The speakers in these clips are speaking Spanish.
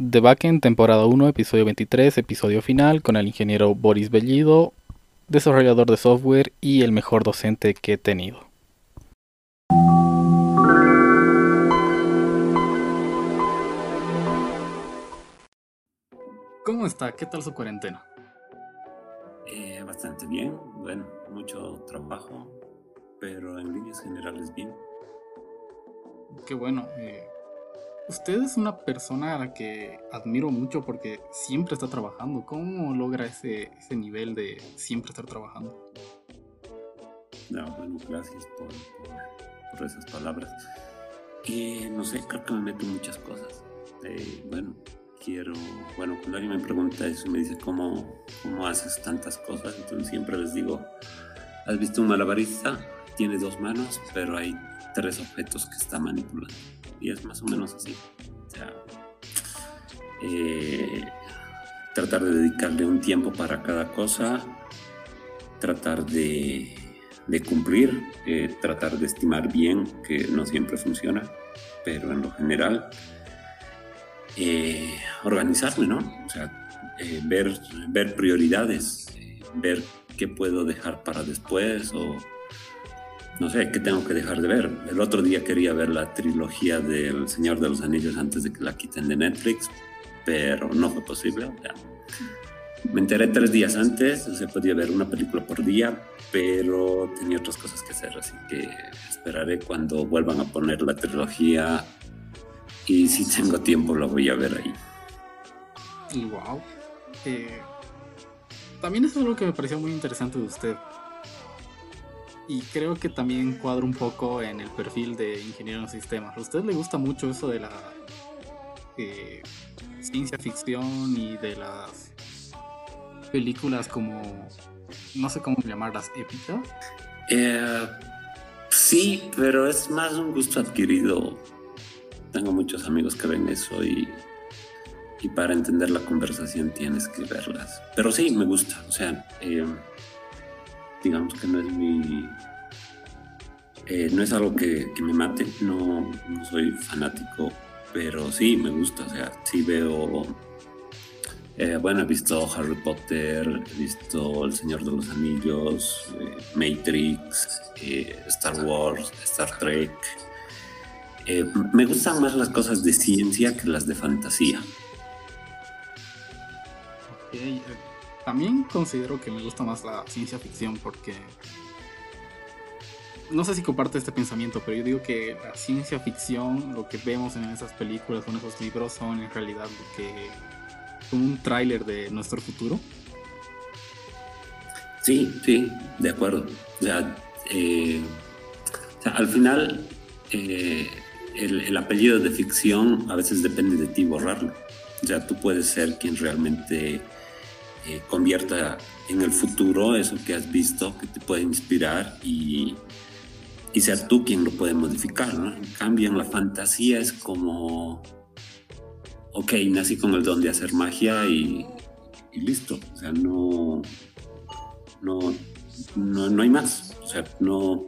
The Backend, temporada 1, episodio 23, episodio final, con el ingeniero Boris Bellido, desarrollador de software y el mejor docente que he tenido. ¿Cómo está? ¿Qué tal su cuarentena? Eh, bastante bien, bueno, mucho trabajo, pero en líneas generales bien. Qué bueno. Eh, usted es una persona a la que admiro mucho porque siempre está trabajando. ¿Cómo logra ese, ese nivel de siempre estar trabajando? No, bueno, gracias por, por, esas palabras. Eh, no sé, creo que me meto en muchas cosas. Eh, bueno, quiero, bueno, cuando alguien me pregunta eso, me dice, ¿cómo, ¿cómo haces tantas cosas? Entonces siempre les digo, ¿has visto un malabarista? Tiene dos manos, pero hay tres objetos que está manipulando. Y es más o menos así. O sea, eh, tratar de dedicarle un tiempo para cada cosa, tratar de, de cumplir, eh, tratar de estimar bien, que no siempre funciona, pero en lo general, eh, organizarme, ¿no? O sea, ver, ver prioridades, ver qué puedo dejar para después o no sé, ¿qué tengo que dejar de ver? El otro día quería ver la trilogía del Señor de los Anillos antes de que la quiten de Netflix, pero no fue posible. Me enteré tres días antes, se podía ver una película por día, pero tenía otras cosas que hacer, así que esperaré cuando vuelvan a poner la trilogía y si tengo tiempo lo voy a ver ahí. Wow. Eh, también es algo que me pareció muy interesante de usted y creo que también cuadra un poco en el perfil de ingeniero en sistemas. ¿A usted le gusta mucho eso de la eh, ciencia ficción y de las películas como, no sé cómo llamarlas, épicas? Eh, sí, pero es más un gusto adquirido. Tengo muchos amigos que ven eso y, y para entender la conversación tienes que verlas. Pero sí, me gusta. O sea, eh, digamos que no es mi... Eh, no es algo que, me mate, no, soy fanático, pero sí me gusta, o sea, sí veo... Eh, bueno, he visto Harry Potter, he visto El Señor de los Anillos, eh, Matrix, Star Wars, Star Trek. me gustan más las cosas de ciencia que las de fantasía. Okay también considero que me gusta más la ciencia ficción porque no sé si comparte este pensamiento, pero yo digo que la ciencia ficción, lo que vemos en esas películas o en esos libros son en realidad lo que como un tráiler de nuestro futuro. Sí, sí, de acuerdo. O sea, eh, al final eh, el, el, apellido de ficción a veces depende de ti borrarlo. O sea, tú puedes ser quien realmente eh, convierta en el futuro eso que has visto, que te puede inspirar y, y sea tú quien lo puede modificar. ¿no? En cambio, en la fantasía es como, ok, nací con el don de hacer magia y, listo. O sea, no, no, no, hay más. O sea, no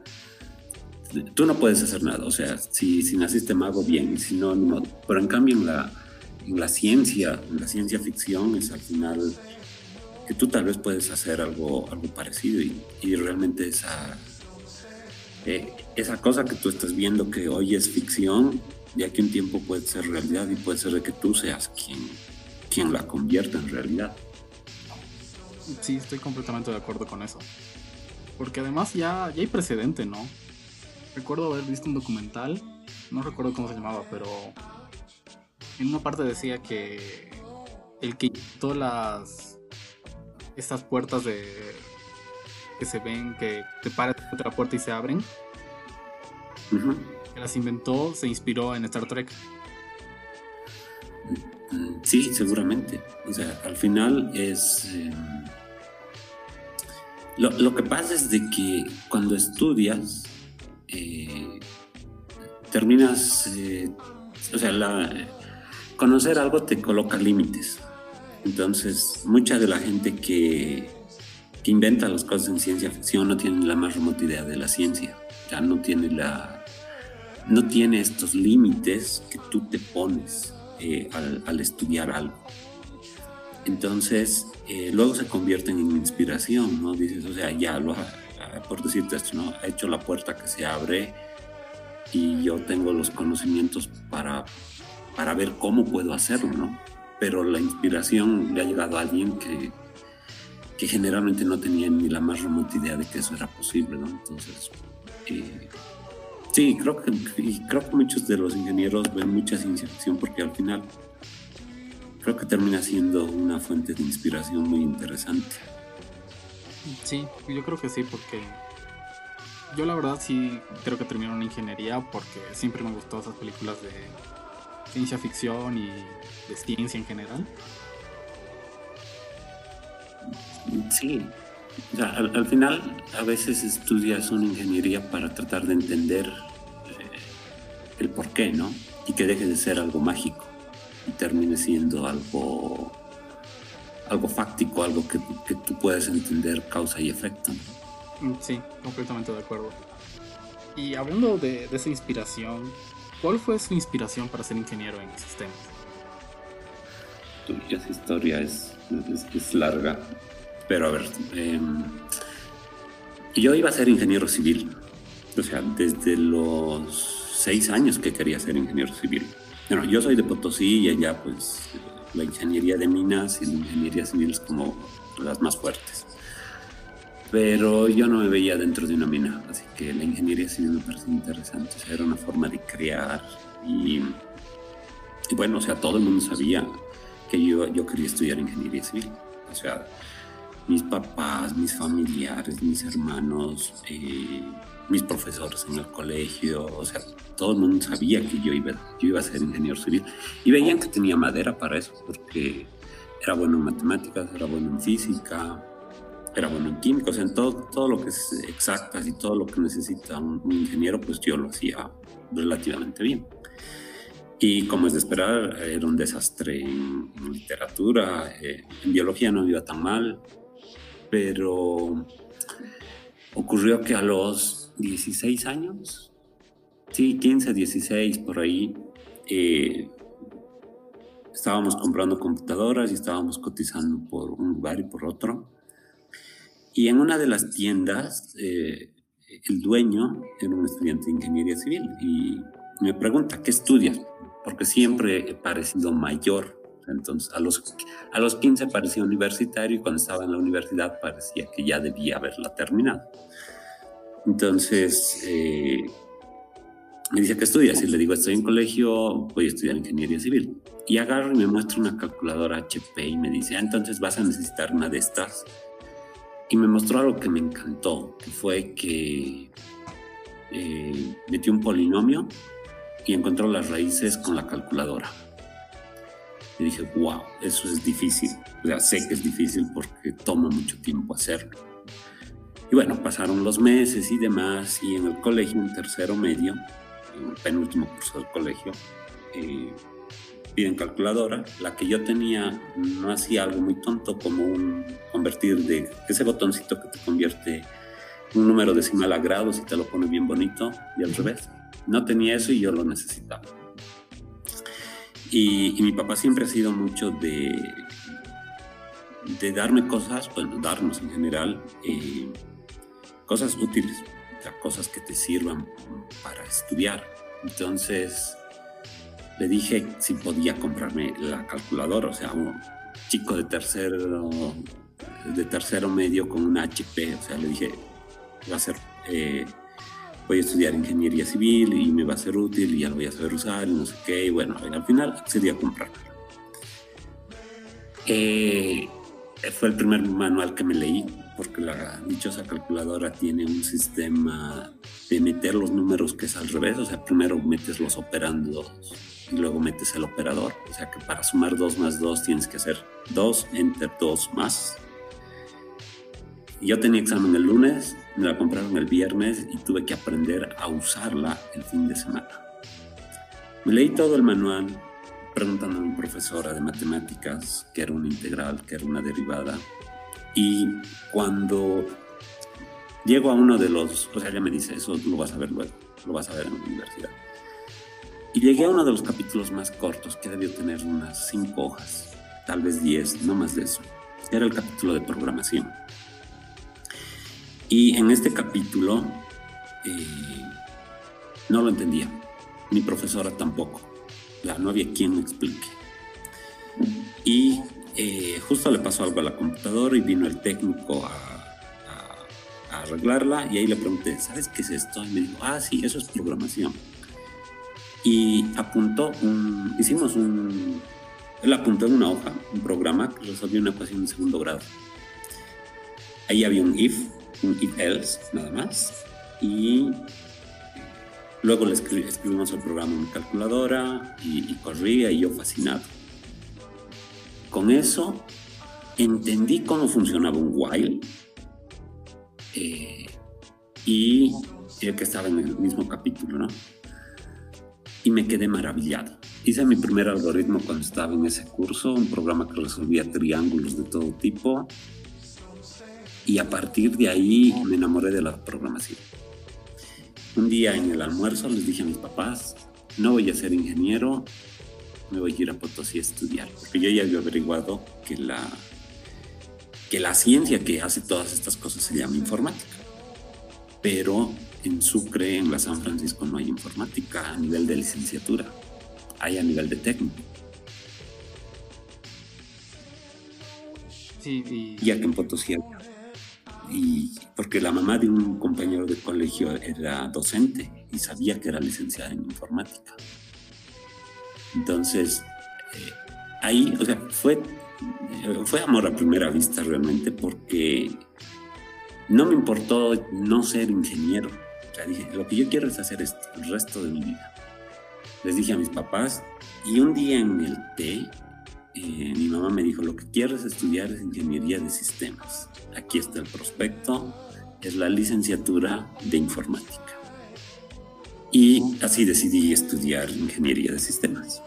tú no puedes hacer nada. O sea, si, si naciste mago, bien, si no, no. Pero en cambio en la, en la ciencia, en la ciencia ficción, es al final que tú tal vez puedes hacer algo, algo parecido y, realmente esa, eh, esa cosa que tú estás viendo que hoy es ficción, ya que un tiempo puede ser realidad y puede ser de que tú seas quien, quien la convierta en realidad. Sí, estoy completamente de acuerdo con eso. Porque además ya, ya hay precedente, ¿no? Recuerdo haber visto un documental, no recuerdo cómo se llamaba, pero en una parte decía que el que quitó las estas puertas de que se ven, que te paras de la puerta y se abren. Que las inventó, se inspiró en Star Trek. Sí, seguramente. O sea, al final es... Em, lo, que pasa es de que cuando estudias, eh, terminas... Eh, o sea, la, conocer algo te coloca límites. Entonces, mucha de la gente que, que inventa las cosas en ciencia ficción no tiene la más remota idea de la ciencia. Ya no tiene la no tiene estos límites que tú te pones eh, al, estudiar algo. Entonces, eh, luego se convierten en inspiración, ¿no? Dices, o sea, ya lo por decirte esto, ¿no? Ha hecho la puerta que se abre y yo tengo los conocimientos para, para ver cómo puedo hacerlo, ¿no? Pero la inspiración le ha llegado a alguien que, que generalmente no tenía ni la más remota idea de que eso era posible, ¿no? Entonces, eh, sí, creo que, creo que muchos de los ingenieros ven mucha ciencia porque al final creo que termina siendo una fuente de inspiración muy interesante. Sí, yo creo que sí, porque yo la verdad sí creo que termino en ingeniería porque siempre me gustó esas películas de ciencia ficción y de ciencia en general. Sí, al, final a veces estudias una ingeniería para tratar de entender eh, el por qué, ¿no? Y que deje de ser algo mágico y termine siendo algo algo fáctico, algo que, que tú puedes entender causa y efecto. Mm, sí, completamente de acuerdo. Y hablando de, esa inspiración, ¿cuál fue su inspiración para ser ingeniero en sistemas? esa historia es, es, larga, pero a ver, em, yo iba a ser ingeniero civil, o sea, desde los seis años que quería ser ingeniero civil. Bueno, yo soy de Potosí y allá pues la ingeniería de minas y la ingeniería civil es como las más fuertes. Pero yo no me veía dentro de una mina, así que la ingeniería civil me parecía interesante. O sea, era una forma de crear y, y, bueno, o sea, todo el mundo sabía que yo, yo quería estudiar ingeniería civil. O sea, mis papás, mis familiares, mis hermanos, eh, mis profesores en el colegio, o sea, todo el mundo sabía que yo iba, yo iba a ser ingeniero civil y veían que tenía madera para eso, porque era bueno en matemáticas, era bueno en física, era bueno en sea, en todo, todo lo que es exactas y todo lo que necesita un, ingeniero, pues yo lo hacía relativamente bien. Y como es de esperar, era un desastre en, literatura, eh, en biología no iba tan mal, pero ocurrió que a los 16 años, sí, 15, 16 por ahí, eh, estábamos comprando computadoras y estábamos cotizando por un lugar y por otro. Y en una de las tiendas, eh, el dueño era un estudiante de ingeniería civil y me pregunta, ¿qué estudias? Porque siempre he parecido mayor. Entonces, a los, a los 15 parecía universitario y cuando estaba en la universidad parecía que ya debía haberla terminado. Entonces, eh, me dice, ¿qué estudias? Y le digo, estoy en colegio, voy a estudiar ingeniería civil. Y agarro y me muestra una calculadora HP y me dice, ah, entonces vas a necesitar una de estas. Y me mostró algo que me encantó, que fue que eh, metió un polinomio y encontró las raíces con la calculadora. Y dije, wow, eso es difícil. O sea, sé que es difícil porque toma mucho tiempo hacerlo. Y bueno, pasaron los meses y demás, y en el colegio, en tercero medio, en el penúltimo curso del colegio, eh, piden calculadora. La que yo tenía no hacía algo muy tonto como un convertir de ese botoncito que te convierte un número decimal a grados y te lo pone bien bonito, y al revés. No tenía eso y yo lo necesitaba. Y, mi papá siempre ha sido mucho de, de darme cosas, bueno, darnos en general. Eh, cosas útiles, cosas que te sirvan para estudiar. Entonces le dije si podía comprarme la calculadora, o sea, un chico de tercero, de tercero medio con una HP, o sea, le dije, va a ser, eh, voy a estudiar ingeniería civil y me va a ser útil y ya lo voy a saber usar y no sé qué, y bueno, al final accedí a comprarla. Eh, fue el primer manual que me leí, porque la dichosa calculadora tiene un sistema de meter los números que es al revés, o sea, primero metes los operandos y luego metes el operador, o sea que para sumar 2 más 2 tienes que hacer 2, enter 2 más. Yo tenía examen el lunes, me la compraron el viernes y tuve que aprender a usarla el fin de semana. Me leí todo el manual, preguntando a mi profesora de matemáticas qué era una integral, qué era una derivada, y cuando llego a uno de los, o sea, ella me dice, eso lo vas a ver luego, lo vas a ver en la universidad. Y llegué a uno de los capítulos más cortos, que debió tener unas cinco hojas, tal vez diez, no más de eso. Era el capítulo de programación. Y en este capítulo eh, no lo entendía, mi profesora tampoco, ya no había quien me explique. Y eh, justo le pasó algo a la computadora y vino el técnico a, arreglarla y ahí le pregunté, ¿sabes qué es esto? Y me dijo, ah, sí, eso es programación. Y apuntó, un, hicimos un, él apuntó en una hoja un programa que resolvió una ecuación de segundo grado. Ahí había un if, un if else, nada más. Y luego le escribimos el programa en calculadora y corría y yo fascinado. Con eso entendí cómo funcionaba un while eh, y el que estaba en el mismo capítulo, ¿no? Y me quedé maravillado. Hice mi primer algoritmo cuando estaba en ese curso, un programa que resolvía triángulos de todo tipo. Y a partir de ahí me enamoré de la programación. Un día en el almuerzo les dije a mis papás, no voy a ser ingeniero, me voy a ir a Potosí a estudiar, porque yo ya había averiguado que la, que la ciencia que hace todas estas cosas se llama informática. Pero en Sucre, en la San Francisco, no hay informática a nivel de licenciatura, hay a nivel de técnico. Sí, y... y aquí en Potosí y porque la mamá de un compañero de colegio era docente y sabía que era licenciada en informática. Entonces, eh, ahí, o sea, fue, fue amor a primera vista realmente porque no me importó no ser ingeniero. Dije, lo que yo quiero es hacer esto el resto de mi vida. Les dije a mis papás y un día en el té, eh, mi mamá me dijo, lo que quieres estudiar es ingeniería de sistemas. Aquí está el prospecto, es la licenciatura de informática. Y así decidí estudiar ingeniería de sistemas.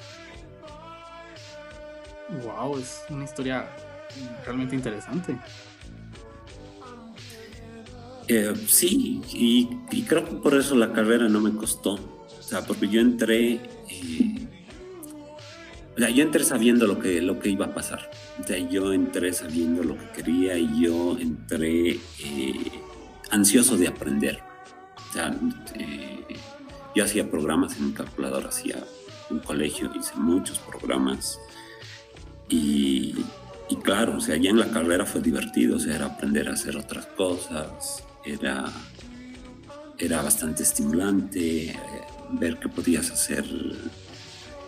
Wow, es una historia realmente interesante. Eh, sí, y, creo que por eso la carrera no me costó. O sea, porque yo entré, eh, o sea, yo entré sabiendo lo que, lo que iba a pasar. O sea, yo entré sabiendo lo que quería y yo entré eh, ansioso de aprender. O sea, yo hacía programas en mi calculadora, hacía un colegio, hice muchos programas. Y, claro, o sea, ya en la carrera fue divertido, o sea, era aprender a hacer otras cosas, era, era bastante estimulante eh, ver que podías hacer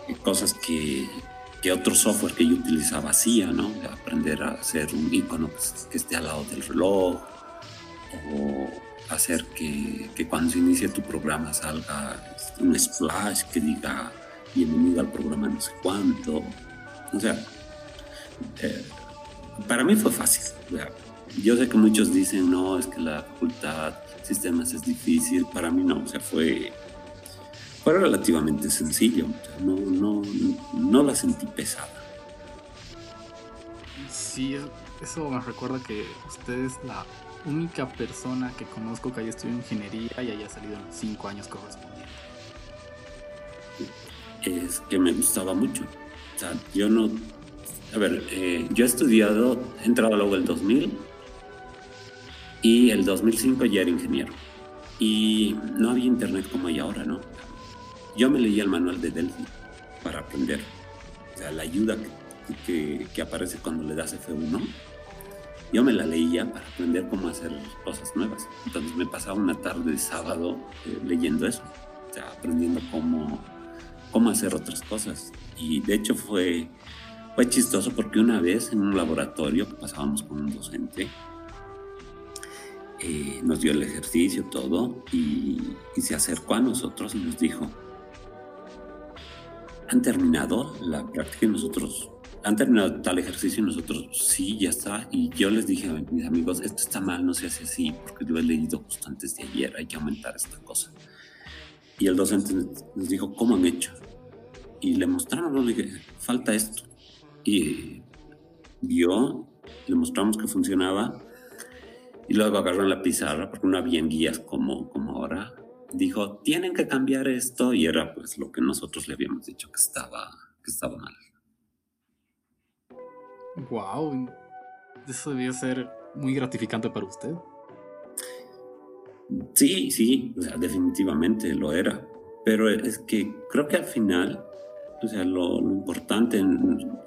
eh, cosas que, que, otro software que yo utilizaba hacía, ¿no? Aprender a hacer un icono que esté al lado del reloj o hacer que, que, cuando se inicie tu programa salga un splash que diga bienvenido al programa no sé cuánto. O sea, eh, para mí fue fácil. Yo sé que muchos dicen, no, es que la facultad, sistemas es difícil. Para mí no, o sea, fue, fue relativamente sencillo. no, no, no la sentí pesada. Sí, eso me recuerda que usted es la única persona que conozco que haya estudiado ingeniería y haya salido en cinco años correspondientes. Es que me gustaba mucho. O sea, yo no. A ver, eh, yo he estudiado, he entrado luego el 2000 y el 2005 ya era ingeniero. Y no había internet como hay ahora, ¿no? Yo me leía el manual de Delphi para aprender. O sea, la ayuda que, que aparece cuando le das F1 yo me la leía para aprender cómo hacer cosas nuevas. Entonces me pasaba una tarde de sábado eh, leyendo eso, o sea, aprendiendo cómo, cómo hacer otras cosas. Y de hecho fue, fue chistoso porque una vez en un laboratorio que pasábamos con un docente, eh, nos dio el ejercicio, todo, y, y se acercó a nosotros y nos dijo, han terminado la práctica y nosotros han terminado tal ejercicio y nosotros, sí, ya está. Y yo les dije a mis amigos, esto está mal, no se hace así, porque lo he leído justo antes de ayer, hay que aumentar esta cosa. Y el docente nos dijo, ¿cómo han hecho? Y le mostraron, le dije, falta esto. Y vio, le mostramos que funcionaba. Y luego agarraron la pizarra, porque no había guías como, como ahora. dijo, tienen que cambiar esto y era pues lo que nosotros le habíamos dicho que estaba, que estaba mal. Wow, eso debió ser muy gratificante para usted. Sí, sí, definitivamente lo era. Pero es que creo que al final, o sea, lo, importante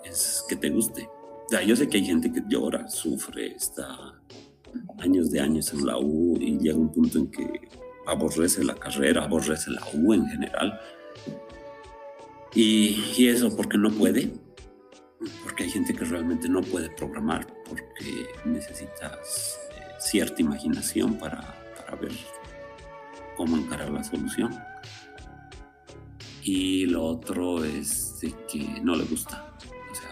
es que te guste. O sea, yo sé que hay gente que llora, sufre, está años de años en la U y llega un punto en que aborrece la carrera, aborrece la U en general. Y, y eso porque no puede, porque hay gente que realmente no puede programar porque necesitas eh, cierta imaginación para, para, ver cómo encarar la solución. Y lo otro es de que no le gusta. O sea,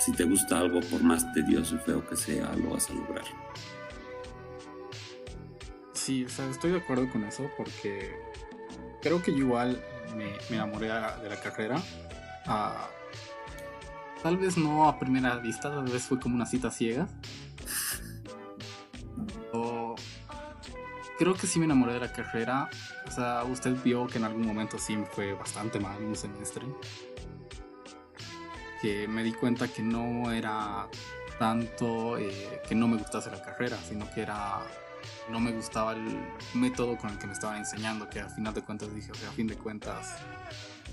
si te gusta algo, por más tedioso y feo que sea, lo vas a lograr. Sí, o sea, estoy de acuerdo con eso porque creo que igual me, me enamoré de la carrera. a Tal vez no a primera vista, tal vez fue como una cita ciega. O creo que sí me enamoré de la carrera. O sea, usted vio que en algún momento sí me fue bastante mal un semestre. Que me di cuenta que no era tanto eh, que no me gustase la carrera, sino que era no me gustaba el método con el que me estaban enseñando, que al final de cuentas dije, o sea, a fin de cuentas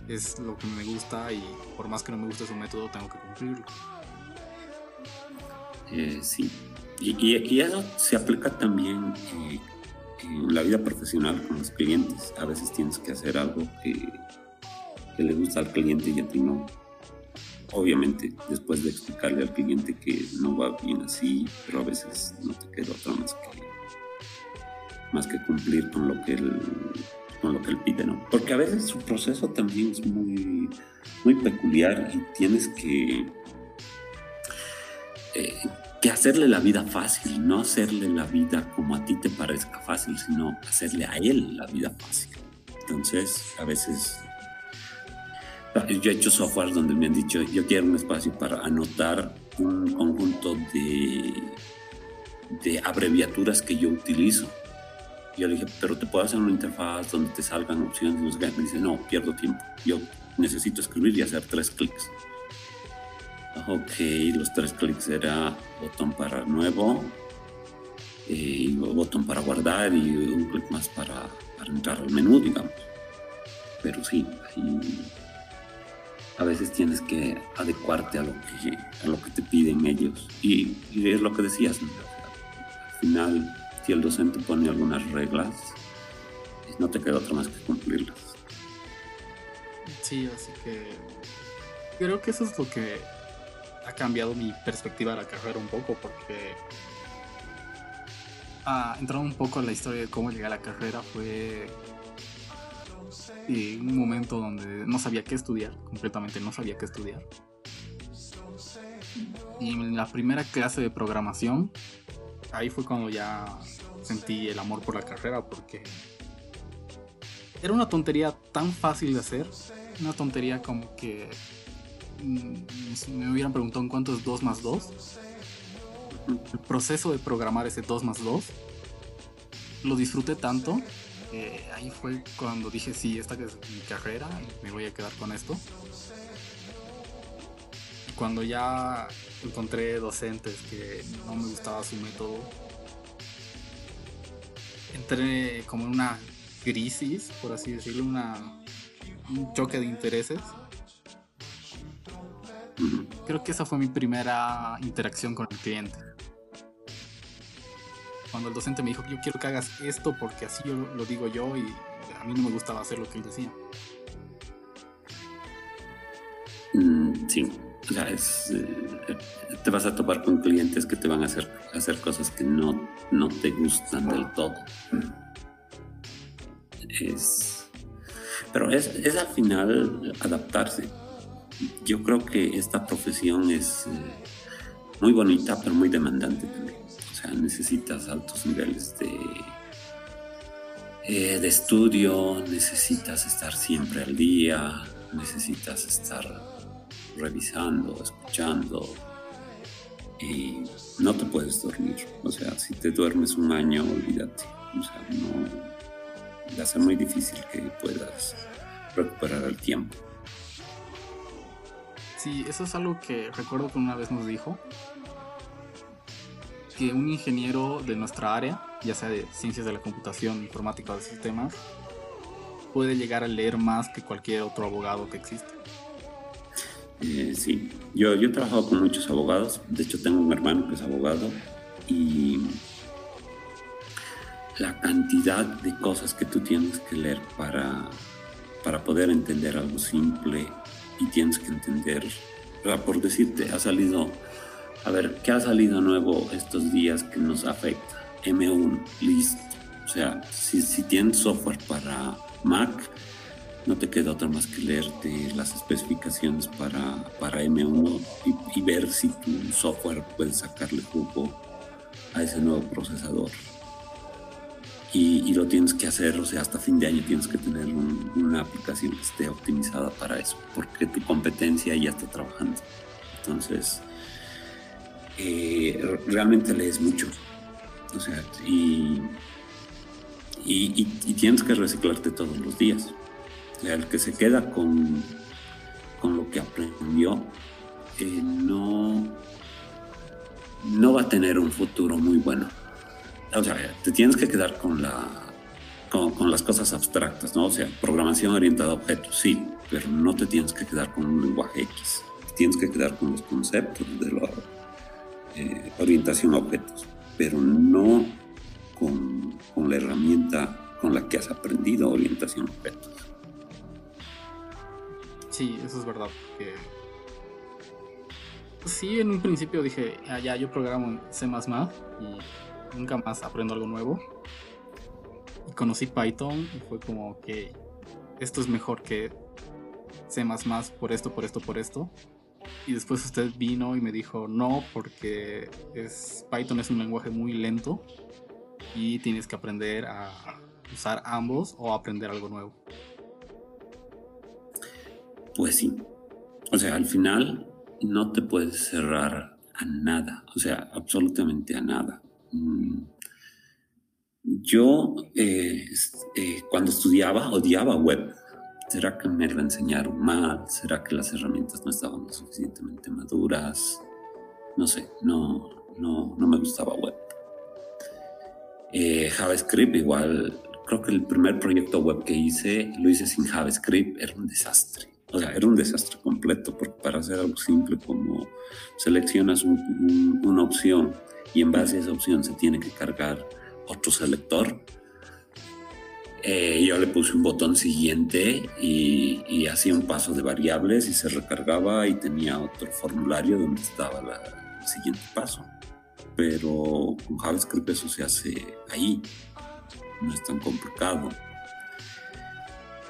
es lo que me gusta y por más que no me guste su método, tengo que cumplirlo. Eh, sí, y, eso se aplica también eh, en la vida profesional con los clientes. A veces tienes que hacer algo que, que le gusta al cliente y a ti no. Obviamente, después de explicarle al cliente que no va bien así, pero a veces no te queda otra más que, más que cumplir con lo que él con lo que él pide, ¿no? Porque a veces su proceso también es muy, muy peculiar y tienes que, eh, que hacerle la vida fácil, no hacerle la vida como a ti te parezca fácil, sino hacerle a él la vida fácil. Entonces, a veces yo he hecho software donde me han dicho, yo quiero un espacio para anotar un conjunto de, de abreviaturas que yo utilizo yo le dije, pero te puedo hacer una interfaz donde te salgan opciones. Me dice, no, pierdo tiempo. Yo necesito escribir y hacer tres clics. Ok, los tres clics era botón para nuevo, y botón para guardar y un clic más para, para entrar al menú, digamos. Pero sí, a veces tienes que adecuarte a lo que, a lo que te piden ellos. Y, es lo que decías, al final si el docente pone algunas reglas, no te queda otra más que cumplirlas. Sí, así que creo que eso es lo que ha cambiado mi perspectiva de la carrera un poco, porque ah, un poco en la historia de cómo llegué a la carrera fue y un momento donde no sabía qué estudiar, completamente no sabía qué estudiar. Y en la primera clase de programación ahí fue cuando ya sentí el amor por la carrera porque era una tontería tan fácil de hacer, una tontería como que mm, me hubieran preguntado en cuánto es 2 más 2. El proceso de programar ese 2 más 2 lo disfruté tanto. ahí fue cuando dije, sí, esta es mi carrera me voy a quedar con esto. Cuando ya encontré docentes que no me gustaba su método. Entré como en una crisis, por así decirlo, una, un choque de intereses. Creo que esa fue mi primera interacción con el cliente. Cuando el docente me dijo, yo quiero que hagas esto porque así yo lo digo yo y a mí no me gustaba hacer lo que él decía. Mm, sí, o sea, eh, te vas a topar con clientes que te van a hacer, hacer cosas que no, no te gustan del todo. Es, pero es, es al final adaptarse. Yo creo que esta profesión es eh, muy bonita, pero muy demandante. O sea, necesitas altos niveles de, eh, de estudio, necesitas estar siempre al día, necesitas estar revisando, escuchando y no te puedes dormir. O sea, si te duermes un año, olvídate. O sea, va a ser muy difícil que puedas recuperar el tiempo. Sí, eso es algo que recuerdo que una vez nos dijo, que un ingeniero de nuestra área, ya sea de ciencias de la computación, informática o de sistemas, puede llegar a leer más que cualquier otro abogado que existe. Eh, sí, yo, he trabajado con muchos abogados, de hecho tengo un hermano que es abogado y la cantidad de cosas que tú tienes que leer para, para poder entender algo simple y tienes que entender, por decirte, ha salido, a ver, ¿qué ha salido nuevo estos días que nos afecta? M1, listo. O sea, si tienes software para Mac, no te queda otra más que leerte las especificaciones para, para M1 y, ver si tu software puede sacarle jugo a ese nuevo procesador. Y, lo tienes que hacer, o sea, hasta fin de año tienes que tener una aplicación que esté optimizada para eso, porque tu competencia ya está trabajando. Entonces, eh, realmente lees mucho. O sea, y, y, tienes que reciclarte todos los días. El que se queda con, con lo que aprendió eh, no, no va a tener un futuro muy bueno. O sea, te tienes que quedar con la con, las cosas abstractas, ¿no? O sea, programación orientada a objetos, sí, pero no te tienes que quedar con un lenguaje X. tienes que quedar con los conceptos de la eh, orientación a objetos, pero no con, con la herramienta con la que has aprendido orientación a objetos. Sí, eso es verdad. Sí, en un principio dije, ah, ya, yo programo en C y nunca más aprendo algo nuevo. Y conocí Python y fue como que esto es mejor que C por esto, por esto, por esto. Y después usted vino y me dijo, no, porque es, Python es un lenguaje muy lento y tienes que aprender a usar ambos o aprender algo nuevo. Pues sí. O sea, al final no te puedes cerrar a nada, o sea, absolutamente a nada. Mm. Yo eh, eh, cuando estudiaba odiaba web. ¿Será que me lo enseñaron mal? ¿Será que las herramientas no estaban suficientemente maduras? No sé, no, no, no me gustaba web. Eh, JavaScript igual, creo que el primer proyecto web que hice lo hice sin JavaScript, era un desastre. O sea, era un desastre completo, porque para hacer algo simple como seleccionas una opción y en base a esa opción se tiene que cargar otro selector. Eh, yo le puse un botón siguiente y, hacía un paso de variables y se recargaba y tenía otro formulario donde estaba el siguiente paso. Pero con JavaScript eso se hace ahí, no es tan complicado.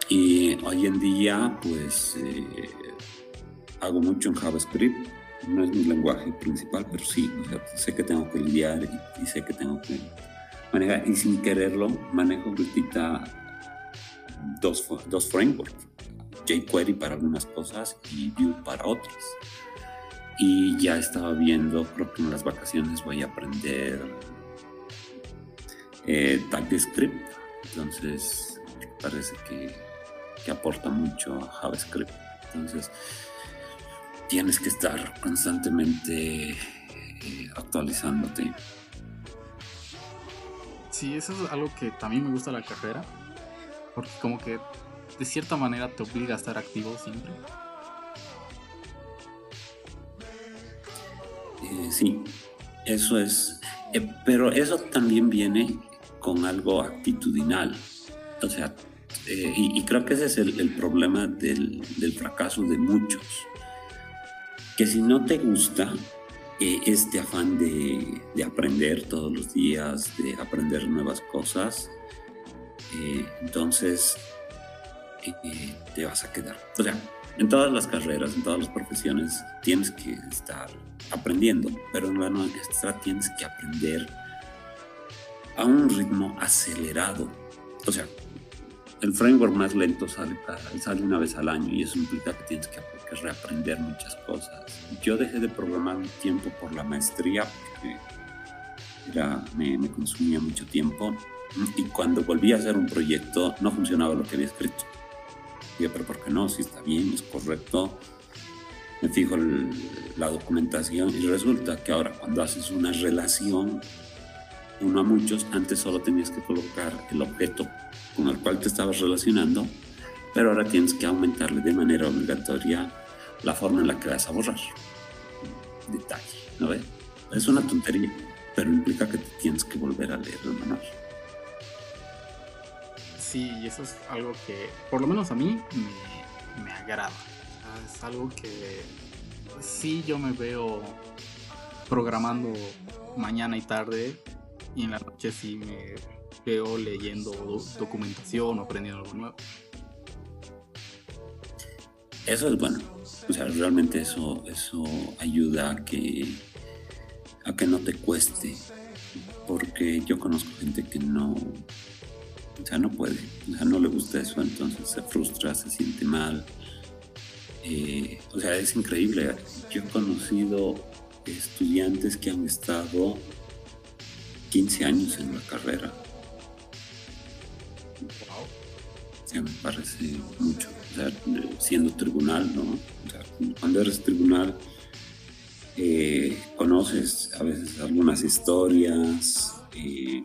Y hoy en día, pues, eh, hago mucho en JavaScript. No es mi lenguaje principal, pero sí, sé que tengo que lidiar y, sé que tengo que manejar. Y sin quererlo, manejo ahorita dos, dos frameworks. jQuery para algunas cosas y Vue para otras. Y ya estaba viendo, creo que en las vacaciones voy a aprender eh, TypeScript. Entonces, parece que que aporta mucho a JavaScript. Entonces, tienes que estar constantemente eh, actualizándote. Sí, eso es algo que también me gusta la carrera, porque como que de cierta manera te obliga a estar activo siempre. Eh, sí, eso es, eh, pero eso también viene con algo actitudinal. O sea, eh, y, creo que ese es el, problema del, fracaso de muchos. Que si no te gusta eh, este afán de, aprender todos los días, de aprender nuevas cosas, eh, entonces te vas a quedar. O sea, en todas las carreras, en todas las profesiones, tienes que estar aprendiendo, pero en la nuestra tienes que aprender a un ritmo acelerado. O sea, el framework más lento sale, sale una vez al año y eso implica que tienes que, reaprender muchas cosas. Yo dejé de programar un tiempo por la maestría porque era, me, consumía mucho tiempo Y cuando volví a hacer un proyecto, no funcionaba lo que había escrito. Dije, pero ¿por qué no? Si está bien, es correcto. Me fijo la documentación y resulta que ahora cuando haces una relación uno a muchos, antes solo tenías que colocar el objeto con el cual te estabas relacionando, pero ahora tienes que aumentarle de manera obligatoria la forma en la que vas a borrar. Detalle, ¿no ves? Es una tontería, pero implica que te tienes que volver a leer el manual. Sí, y eso es algo que, por lo menos a mí, me, agrada. es algo que sí yo me veo programando mañana y tarde y en la noche sí me leyendo documentación o aprendiendo algo nuevo. Eso es bueno. O sea, realmente eso, eso ayuda a que, a que no te cueste. Porque yo conozco gente que no, o sea, no puede, o sea, no le gusta eso, entonces se frustra, se siente mal. Eh, o sea, es increíble. Yo he conocido estudiantes que han estado 15 años en la carrera. Me parece mucho. siendo tribunal, ¿no? cuando eres tribunal, eh, conoces a veces algunas historias. Eh,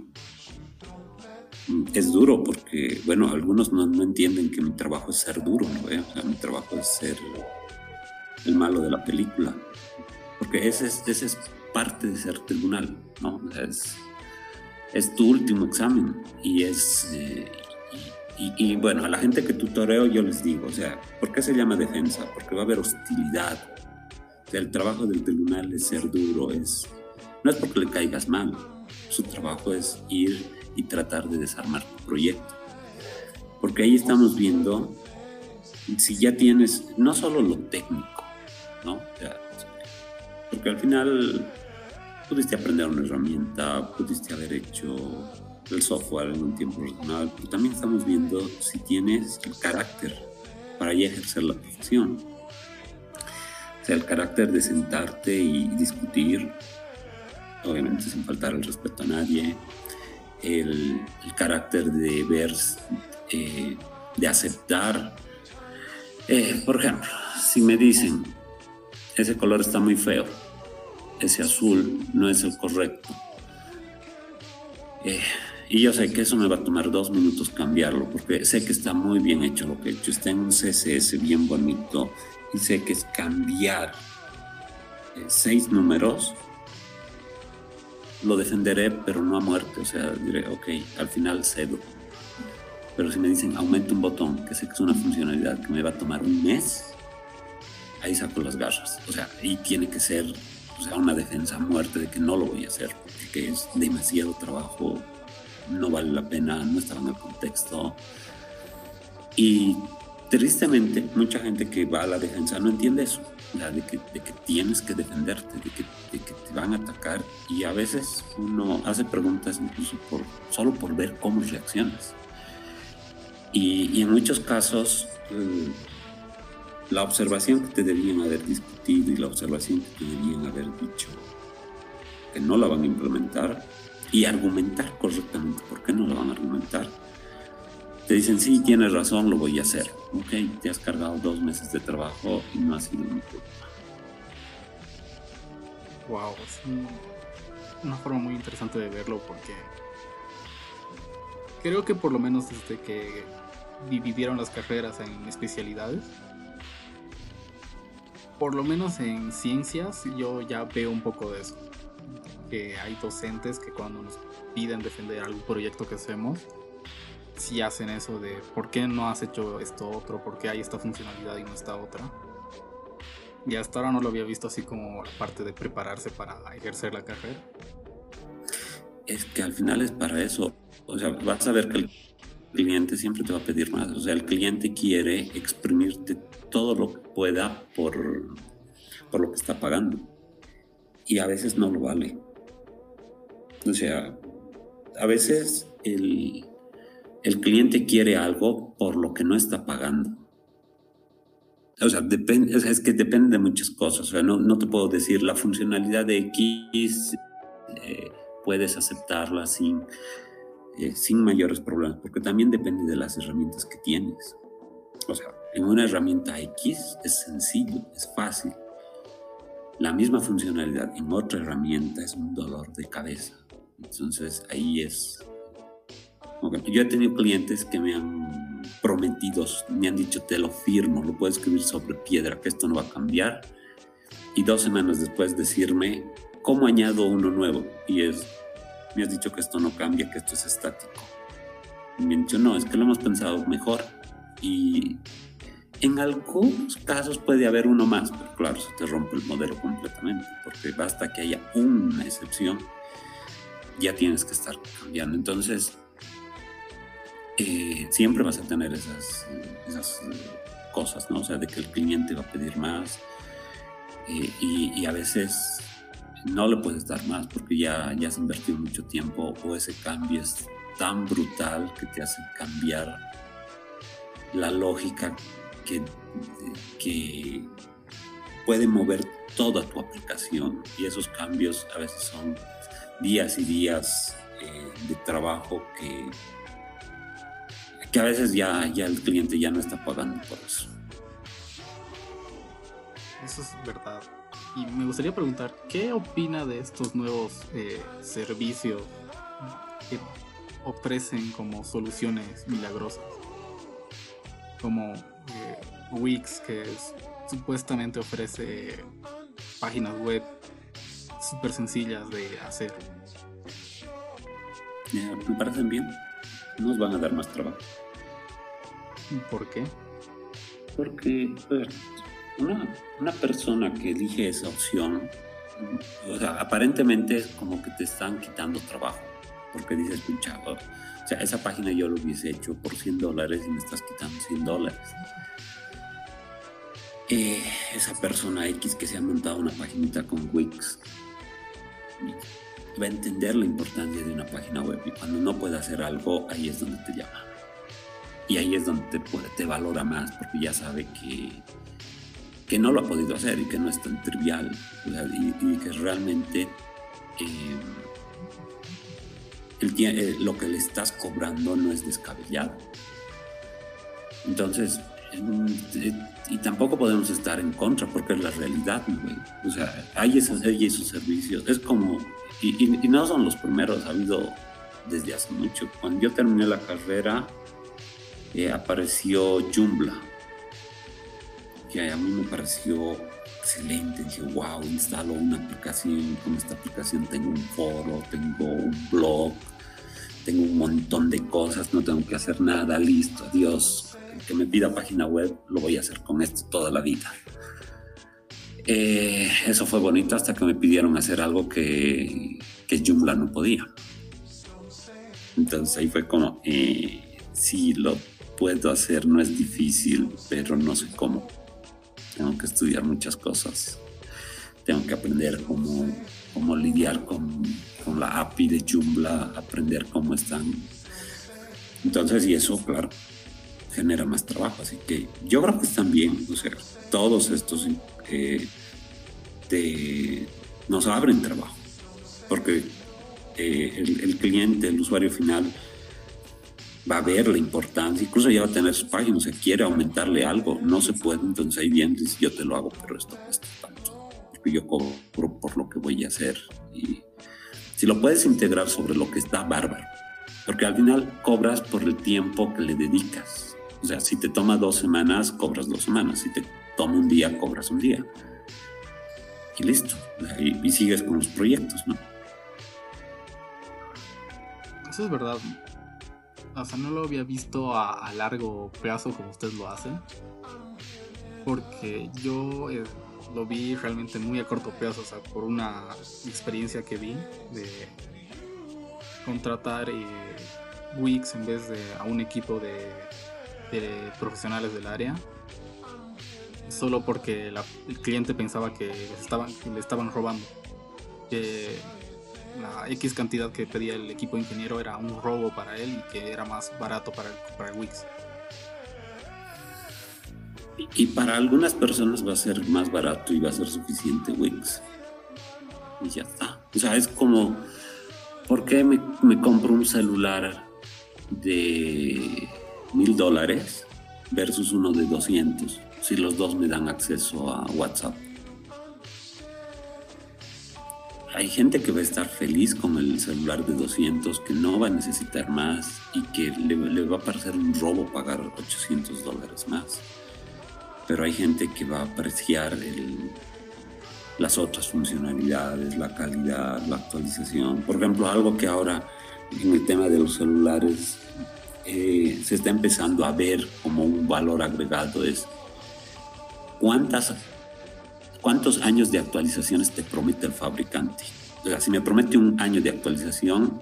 es duro porque, bueno, algunos no, entienden que mi trabajo es ser duro, ¿no? mi trabajo es ser el malo de la película. Porque ese es, ese es parte de ser tribunal, ¿no? es, es tu último examen y es... Eh, y, bueno, a la gente que tutoreo yo les digo, o sea, ¿por qué se llama defensa? Porque va a haber hostilidad. O sea, el trabajo del tribunal es ser duro, es, no es porque le caigas mal, su trabajo es ir y tratar de desarmar tu proyecto. Porque ahí estamos viendo si ya tienes no solo lo técnico, ¿no? porque al final pudiste aprender una herramienta, pudiste haber hecho el software en un tiempo razonable, pero también estamos viendo si tienes el carácter para ya ejercer la profesión. O sea, el carácter de sentarte y discutir, obviamente sin faltar el respeto a nadie, el, carácter de ver, eh, de aceptar. Eh, por ejemplo, si me dicen, ese color está muy feo, ese azul no es el correcto. Eh, y yo sé que eso me va a tomar dos minutos cambiarlo, porque sé que está muy bien hecho lo que he hecho, está en un CSS bien bonito, y sé que es cambiar eh, seis números, lo defenderé, pero no a muerte, o sea, diré, ok, al final cedo. Pero si me dicen aumenta un botón, que sé que es una funcionalidad que me va a tomar un mes, ahí saco las garras. O sea, ahí tiene que ser o sea, una defensa a muerte de que no lo voy a hacer, porque es demasiado trabajo, no vale la pena, no estaba en el contexto. Y tristemente, mucha gente que va a la defensa no entiende eso, de, que, tienes que defenderte, de que, te van a atacar. Y a veces uno hace preguntas incluso por, solo por ver cómo reaccionas. Y, y en muchos casos, eh, la observación que te debían haber discutido y la observación que te debían haber dicho que no la van a implementar y argumentar correctamente por qué no la van a argumentar. Te dicen, sí, tienes razón, lo voy a hacer. Ok, te has cargado dos meses de trabajo y no ha sido mi culpa. Wow, es una forma muy interesante de verlo porque creo que por lo menos desde que dividieron las carreras en especialidades, por lo menos en ciencias yo ya veo un poco de eso. Que hay docentes que cuando nos piden defender algún proyecto que hacemos, si hacen eso de por qué no has hecho esto otro, por qué hay esta funcionalidad y no esta otra. Y hasta ahora no lo había visto así como la parte de prepararse para ejercer la carrera. Es que al final es para eso. O sea, vas a ver que el cliente siempre te va a pedir más. O sea, el cliente quiere exprimirte todo lo que pueda por, por lo que está pagando. Y a veces no lo vale. O sea, a veces el, el cliente quiere algo por lo que no está pagando. O sea, es que depende de muchas cosas. O sea, no, no te puedo decir la funcionalidad de X, eh, puedes aceptarla sin eh, sin mayores problemas, porque también depende de las herramientas que tienes. O sea, en una herramienta X es sencillo, es fácil. La misma funcionalidad en otra herramienta es un dolor de cabeza. Entonces ahí es... Yo he tenido clientes que me han prometido, me han dicho, te lo firmo, lo puedes escribir sobre piedra, que esto no va a cambiar. Y dos semanas después decirme, ¿cómo añado uno nuevo? Y es, me has dicho que esto no cambia, que esto es estático. Y me han dicho, no, es que lo hemos pensado mejor. Y en algunos casos puede haber uno más, pero claro, se te rompe el modelo completamente, porque basta que haya una excepción, ya tienes que estar cambiando. Entonces, eh, siempre vas a tener esas, cosas, ¿no? O sea, de que el cliente va a pedir más eh, y, y, a veces no le puedes dar más porque ya, ya has invertido mucho tiempo o ese cambio es tan brutal que te hace cambiar la lógica que, que puede mover toda tu aplicación y esos cambios a veces son días y días eh, de trabajo que, que a veces ya, ya el cliente ya no está pagando por eso. Eso es verdad. Y me gustaría preguntar, ¿qué opina de estos nuevos eh, servicios que ofrecen como soluciones milagrosas? Como eh, Wix, que supuestamente ofrece páginas web súper sencillas de hacer. me parecen bien. Nos van a dar más trabajo. ¿Por qué? Porque una, una persona que elige esa opción, o sea, aparentemente es como que te están quitando trabajo, porque dices, escucha, o sea, esa página yo lo hubiese hecho por 100 dólares y me estás quitando 100 dólares. Eh, esa persona X que se ha montado una paginita con Wix va a entender la importancia de una página web y cuando no puede hacer algo, ahí es donde te llama. Y ahí es donde te, te valora más porque ya sabe que que no lo ha podido hacer y que no es tan trivial y, que realmente eh, eh, lo que le estás cobrando no es descabellado. Entonces, eh, y tampoco podemos estar en contra porque es la realidad, güey. O sea, hay esos, hay esos servicios. Es como, y, no son los primeros, ha habido desde hace mucho. Cuando yo terminé la carrera, apareció Joomla que a mí me pareció excelente. Dije, wow, instalo una aplicación, con esta aplicación tengo un foro, tengo un blog, tengo un montón de cosas, no tengo que hacer nada, listo, adiós. Que me pida página web, lo voy a hacer con esto toda la vida. Eh, eso fue bonito hasta que me pidieron hacer algo que, que Joomla no podía. Entonces ahí fue como, eh, sí, lo puedo hacer, no es difícil, pero no sé cómo tengo que estudiar muchas cosas, tengo que aprender cómo, cómo lidiar con, con la API de Joomla, aprender cómo están. Entonces, y eso, claro, genera más trabajo. Así que yo creo que están bien, o sea, todos estos eh, nos abren trabajo, porque eh, el, cliente, el usuario final, va a ver la importancia, incluso ya va a tener su página, se quiere aumentarle algo, no se puede, entonces ahí bien yo te lo hago, pero esto cuesta tanto, porque yo cobro por lo que voy a hacer. Y si lo puedes integrar sobre lo que está bárbaro, porque al final cobras por el tiempo que le dedicas. O sea, si te toma dos semanas, cobras dos semanas, si te toma un día, cobras un día. Y listo, y, sigues con los proyectos, ¿no? Eso es verdad o sea, no lo había visto a, largo plazo como ustedes lo hacen. Porque yo eh, lo vi realmente muy a corto plazo, o sea, por una experiencia que vi de contratar eh, Wix en vez de a un equipo de, profesionales del área. Solo porque el cliente pensaba que, estaban, que le estaban robando. Que la X cantidad que pedía el equipo ingeniero era un robo para él y que era más barato para el, para Wix. Y, para algunas personas va a ser más barato y va a ser suficiente Wix. Y ya está. O sea, es como, ¿por qué me, compro un celular de mil dólares versus uno de 200 si los dos me dan acceso a WhatsApp? Hay gente que va a estar feliz con el celular de 200, que no va a necesitar más y que le, va a parecer un robo pagar 800 dólares más. Pero hay gente que va a apreciar las otras funcionalidades, la calidad, la actualización. Por ejemplo, algo que ahora en el tema de los celulares eh, se está empezando a ver como un valor agregado es cuántas ¿Cuántos años de actualizaciones te promete el fabricante? O sea, si me promete un año de actualización,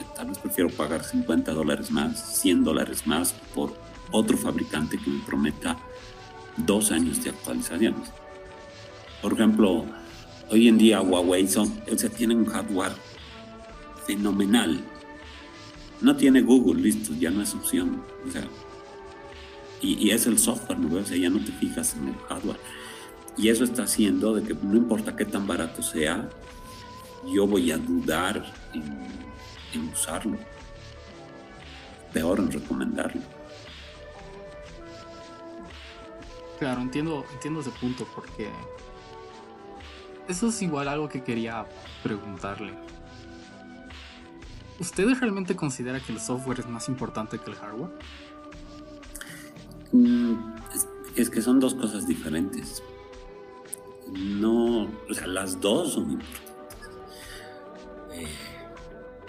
eh, tal vez prefiero pagar 50 dólares más, 100 dólares más por otro fabricante que me prometa dos años de actualizaciones. Por ejemplo, hoy en día Huawei son, o sea, tienen un hardware fenomenal. No tiene Google, listo, ya no es opción. O sea, y, es el software, ¿no? O sea, ya no te fijas en el hardware. Y eso está haciendo de que no importa qué tan barato sea, yo voy a dudar en, usarlo. Peor en recomendarlo. Claro, entiendo, entiendo ese punto porque eso es igual algo que quería preguntarle. ¿Usted realmente considera que el software es más importante que el hardware? Mm, es, que son dos cosas diferentes no, o sea, las dos son importantes. Eh,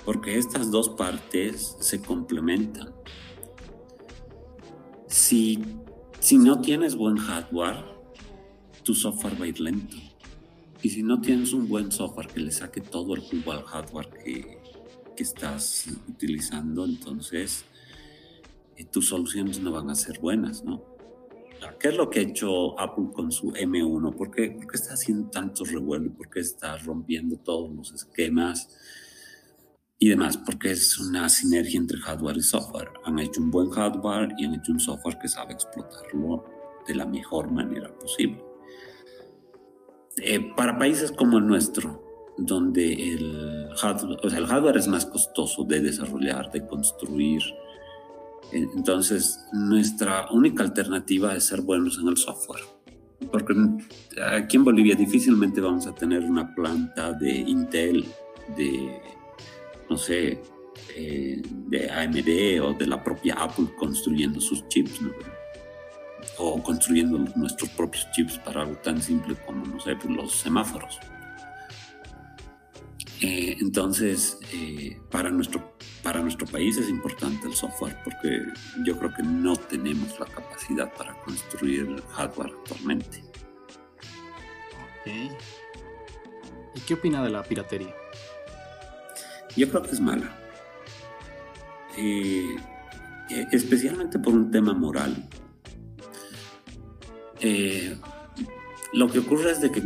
porque estas dos partes se complementan. Si, si no tienes buen hardware, tu software va a ir lento. Y si no tienes un buen software que le saque todo el jugo al hardware que, que estás utilizando, entonces eh, tus soluciones no van a ser buenas, ¿no? ¿Qué es lo que ha hecho Apple con su M1? ¿Por qué, está haciendo tantos revuelos? ¿Por qué está rompiendo todos los esquemas? Y demás, porque es una sinergia entre hardware y software. Han hecho un buen hardware y han hecho un software que sabe explotarlo de la mejor manera posible. Eh, para países como el nuestro, donde el hardware, o sea, el hardware es más costoso de desarrollar, de construir, entonces, nuestra única alternativa es ser buenos en el software. Porque aquí en Bolivia difícilmente vamos a tener una planta de Intel, de, no sé, eh, de AMD o de la propia Apple construyendo sus chips, o construyendo nuestros propios chips para algo tan simple como, no sé, pues los semáforos. Eh, entonces, eh, para, nuestro, para nuestro país es importante el software porque yo creo que no tenemos la capacidad para construir el hardware actualmente. Ok. ¿Y qué opina de la piratería? Yo creo que es mala. Eh, especialmente por un tema moral. Lo que ocurre es de que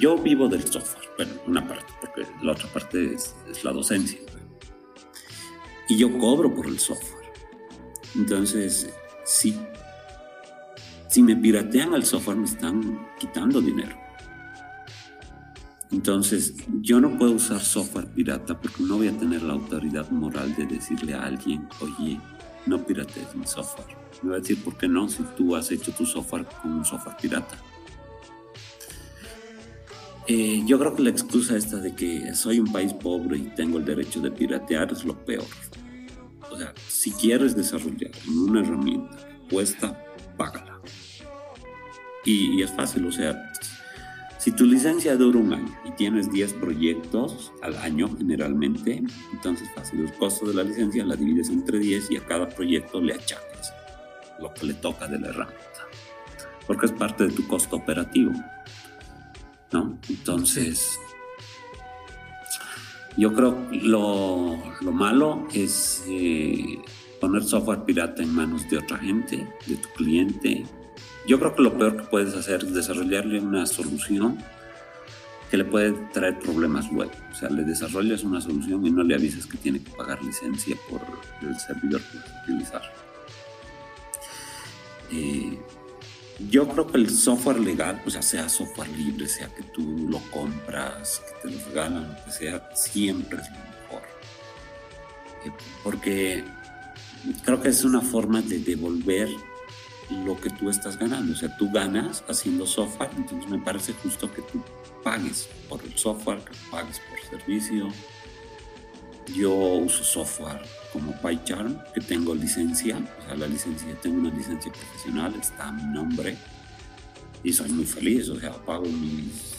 yo vivo del software, bueno, una parte porque la otra parte es, la docencia. Y yo cobro por el software. Entonces, sí, si me piratean el software me están quitando dinero. Entonces, yo no puedo usar software pirata porque no voy a tener la autoridad moral de decirle a alguien, oye, no piratees mi software. Me va a decir, ¿por qué no? Si tú has hecho tu software con un software pirata. Eh, yo creo que la excusa esta de que soy un país pobre y tengo el derecho de piratear es lo peor. O sea, si quieres desarrollar una herramienta cuesta, págala. Y, es fácil, o sea, si tu licencia dura un año y tienes 10 proyectos al año generalmente, entonces fácil, el costo de la licencia la divides entre 10 y a cada proyecto le achacas lo que le toca de la herramienta. Porque es parte de tu costo operativo. ¿No? Entonces, yo creo que lo, malo es eh, poner software pirata en manos de otra gente, de tu cliente. Yo creo que lo peor que puedes hacer es desarrollarle una solución que le puede traer problemas luego. O sea, le desarrollas una solución y no le avisas que tiene que pagar licencia por el servidor que vas a utilizar. Eh, yo creo que el software legal, o sea, sea software libre, sea que tú lo compras, que te lo regalan, que sea, siempre es lo mejor. porque creo que es una forma de devolver lo que tú estás ganando. O sea, tú ganas haciendo software, entonces me parece justo que tú pagues por el software, que pagues por servicio. Yo uso software como PyCharm, que tengo licencia, o sea, la licencia, tengo una licencia profesional, está a mi nombre y soy muy feliz, o sea, pago mis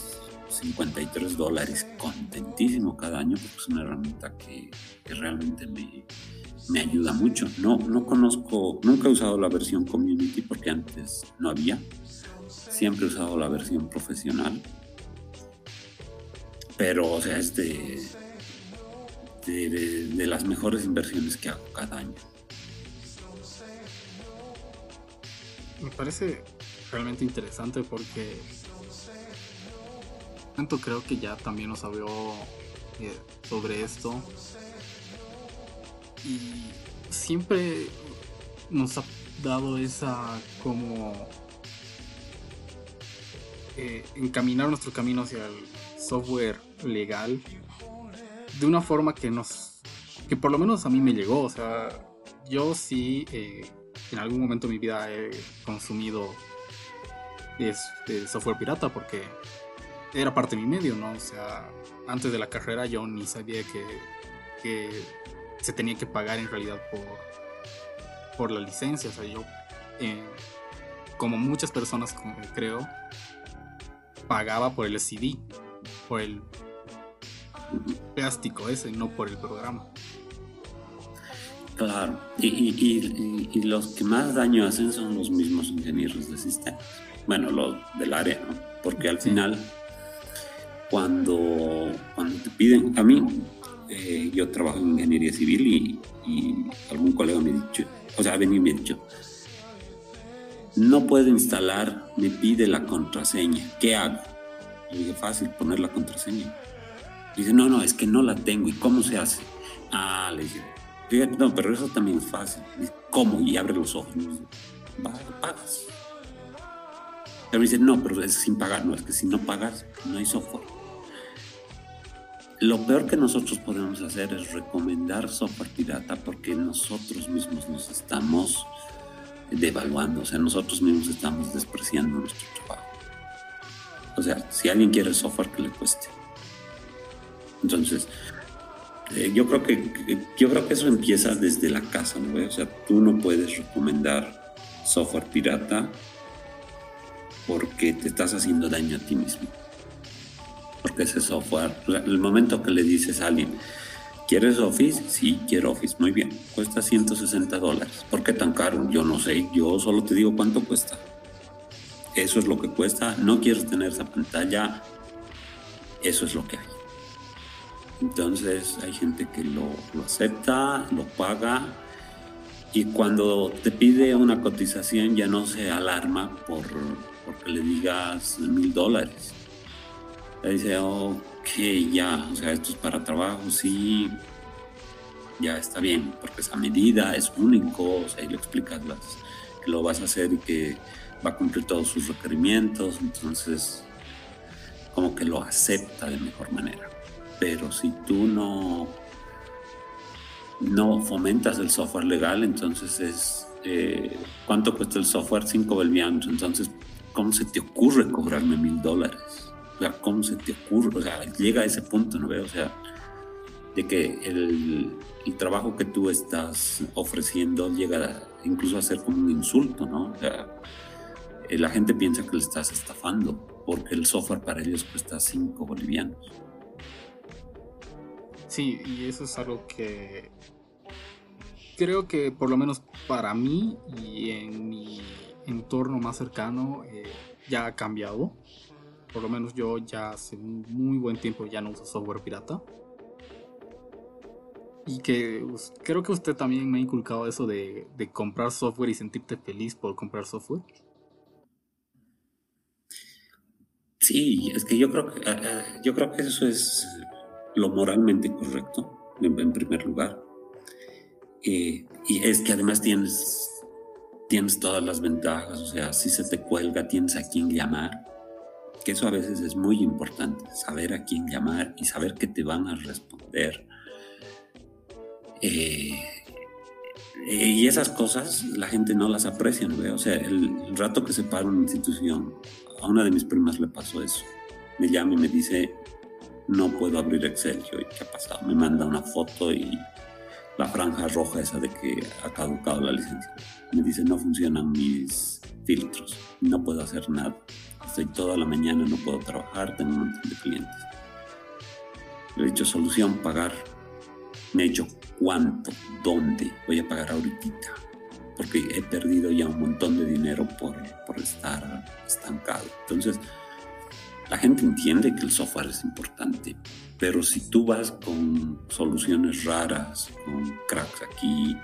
53 dólares contentísimo cada año porque es una herramienta que, que realmente me, me ayuda mucho. No, no conozco, nunca he usado la versión community porque antes no había. Siempre he usado la versión profesional. Pero, o sea, es de, las mejores inversiones que hago cada año. Me parece realmente interesante porque tanto creo que ya también nos habló eh, sobre esto y siempre nos ha dado esa como eh, encaminar nuestro camino hacia el software legal de una forma que nos que por lo menos a mí me llegó o sea yo sí eh, en algún momento de mi vida he consumido este software pirata porque era parte de mi medio no o sea antes de la carrera yo ni sabía que, que se tenía que pagar en realidad por, por la licencia. O sea, yo, eh, como muchas personas creo, pagaba por el CD, por el plástico ese, no por el programa. Claro, y, los que más daño hacen son los mismos ingenieros de sistemas. Bueno, los del área, ¿no? Porque al final, cuando, cuando te piden, a mí, eh, yo trabajo en ingeniería civil y, algún colega me ha dicho, o sea, ha venido y me ha dicho, no puedo instalar, me pide la contraseña, ¿qué hago? Le dije, fácil, poner la contraseña. Dice, no, no, es que no la tengo, ¿y cómo se hace? Ah, le fíjate, no, pero eso también es fácil. ¿cómo? Y abre los ojos. Dice, pagas. Pero dice, no, pero es sin pagar, no, es que si no pagas, no hay software. Lo peor que nosotros podemos hacer es recomendar software pirata porque nosotros mismos nos estamos devaluando, o sea, nosotros mismos estamos despreciando nuestro trabajo. O sea, si alguien quiere software que le cueste. Entonces, eh, yo creo que yo creo que eso empieza desde la casa, ¿no? O sea, tú no puedes recomendar software pirata porque te estás haciendo daño a ti mismo porque ese software, el momento que le dices a alguien, ¿quieres Office? Sí, quiero Office, muy bien, cuesta 160 dólares. ¿Por qué tan caro? Yo no sé, yo solo te digo cuánto cuesta. Eso es lo que cuesta, no quieres tener esa pantalla, eso es lo que hay. Entonces hay gente que lo, acepta, lo paga y cuando te pide una cotización ya no se alarma por porque le digas mil dólares dice, ok, ya, o sea, esto es para trabajo, sí, ya está bien, porque esa medida es único, o sea, y le explicas que lo vas a hacer y que va a cumplir todos sus requerimientos, entonces como que lo acepta de mejor manera. Pero si tú no, no fomentas el software legal, entonces es, eh, ¿cuánto cuesta el software? 5 bolivianos, entonces, ¿cómo se te ocurre cobrarme mil dólares? O sea, ¿cómo se te ocurre? Llega a ese punto, ¿no veo? O sea, de que el, trabajo que tú estás ofreciendo llega incluso a ser como un insulto, ¿no? O sea, eh, la gente piensa que le estás estafando porque el software para ellos cuesta 5 bolivianos. Sí, y eso es algo que creo que por lo menos para mí y en mi entorno más cercano eh, ya ha cambiado por lo menos yo ya hace un muy buen tiempo ya no uso software pirata. Y que creo que usted también me ha inculcado eso de, comprar software y sentirte feliz por comprar software. Sí, es que yo creo que, eh, eh, yo creo que eso es lo moralmente correcto, en, primer lugar. Eh, y es que además tienes, tienes todas las ventajas, o sea, si se te cuelga, tienes a quien llamar que eso a veces es muy importante, saber a quién llamar y saber que te van a responder. Eh, y esas cosas la gente no las aprecia, ¿no? O sea, el, rato que se para una institución, a una de mis primas le pasó eso. Me llama y me dice, no puedo abrir Excel. Yo, ¿qué ha pasado? Me manda una foto y la franja roja esa de que ha caducado la licencia. Me dice, no funcionan mis filtros, no puedo hacer nada. Estoy toda la mañana, no puedo trabajar, tengo un montón de clientes. Le he dicho, solución, pagar. Me he dicho, ¿cuánto? ¿Dónde? Voy a pagar ahorita. Porque he perdido ya un montón de dinero por, por estar estancado. Entonces, la gente entiende que el software es importante, pero si tú vas con soluciones raras, con cracks aquí,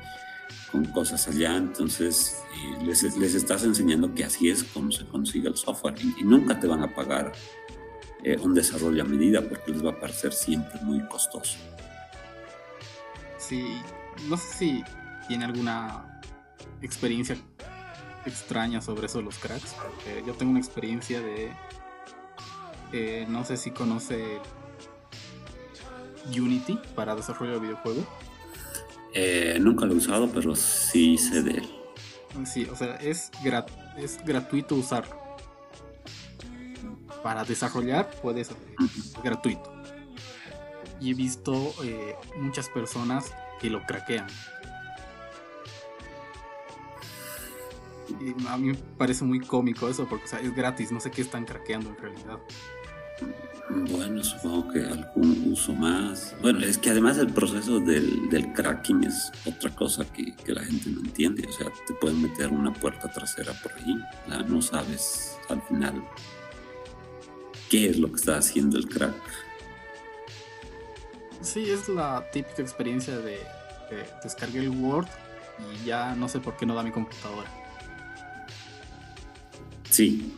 con cosas allá, entonces eh, les, estás enseñando que así es como se consigue el software y, nunca te van a pagar eh, un desarrollo a medida porque les va a parecer siempre muy costoso. Sí, no sé si tiene alguna experiencia extraña sobre eso los cracks, porque yo tengo una experiencia de, eh, no sé si conoce Unity para desarrollo de videojuegos. Eh, nunca lo he usado, pero sí sé de él. Sí, o sea, es, es gratuito usarlo. Para desarrollar puedes, es gratuito. Y he visto eh, muchas personas que lo craquean. Y a mí me parece muy cómico eso, porque es gratis, no sé qué están craqueando en realidad. Bueno, supongo que algún uso más. Bueno, es que además el proceso del, del cracking es otra cosa que, que, la gente no entiende. O sea, te pueden meter una puerta trasera por ahí. no sabes al final qué es lo que está haciendo el crack. Sí, es la típica experiencia de, de descargué el Word y ya no sé por qué no da mi computadora. Sí,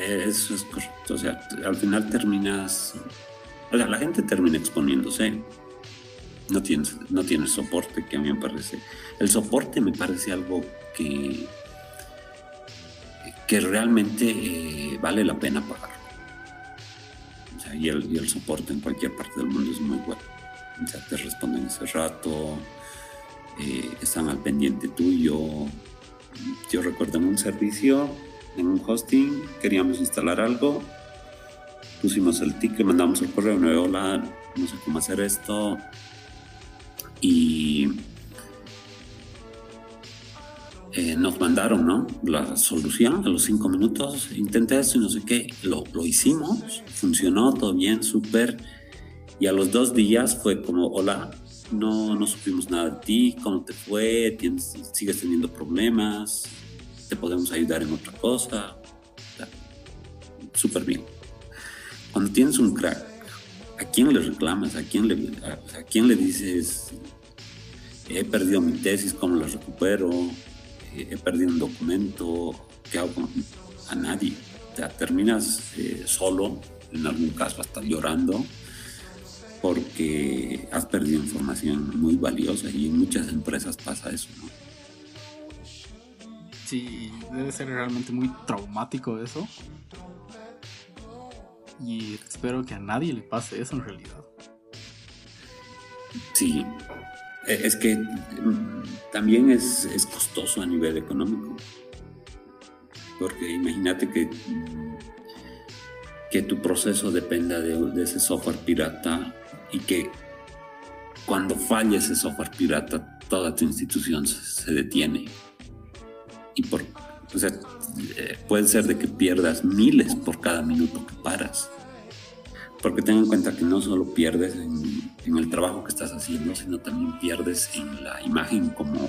eso es correcto. O sea, al final terminas. O sea, la gente termina exponiéndose. No tienes, no tienes soporte, que a mí me parece. El soporte me parece algo que. que realmente eh, vale la pena pagar. O sea, y el, y el soporte en cualquier parte del mundo es muy bueno. O sea, te responden ese rato, eh, están al pendiente tuyo. Yo recuerdo en un servicio en un hosting, queríamos instalar algo, pusimos el ticket, mandamos el correo, no hola, no sé cómo hacer esto, y eh, nos mandaron ¿no? la solución a los cinco minutos, intenté eso y no sé qué, lo, lo hicimos, funcionó todo bien, súper, y a los dos días fue como, hola, no, no supimos nada de ti, cómo te fue, ¿Tienes, sigues teniendo problemas, te podemos ayudar en otra cosa. Súper bien. Cuando tienes un crack, ¿a quién le reclamas? ¿A quién le, a, quién le dices, he perdido mi tesis, cómo la recupero? Eh, he perdido un documento, ¿qué hago? A nadie. Terminas eh, solo, en algún caso hasta llorando, porque has perdido información muy valiosa y en muchas empresas pasa eso, ¿no? Sí, debe ser realmente muy traumático eso. Y espero que a nadie le pase eso en realidad. Sí, e, es que mm, también es, costoso a nivel económico. Porque imagínate que, que tu proceso dependa de, ese software pirata y que cuando falle ese software pirata, toda tu institución se detiene y por, o sea, eh, puede ser de que pierdas miles por cada minuto que paras. Porque ten en cuenta que no solo pierdes en, el trabajo que estás haciendo, sino también pierdes en la imagen como,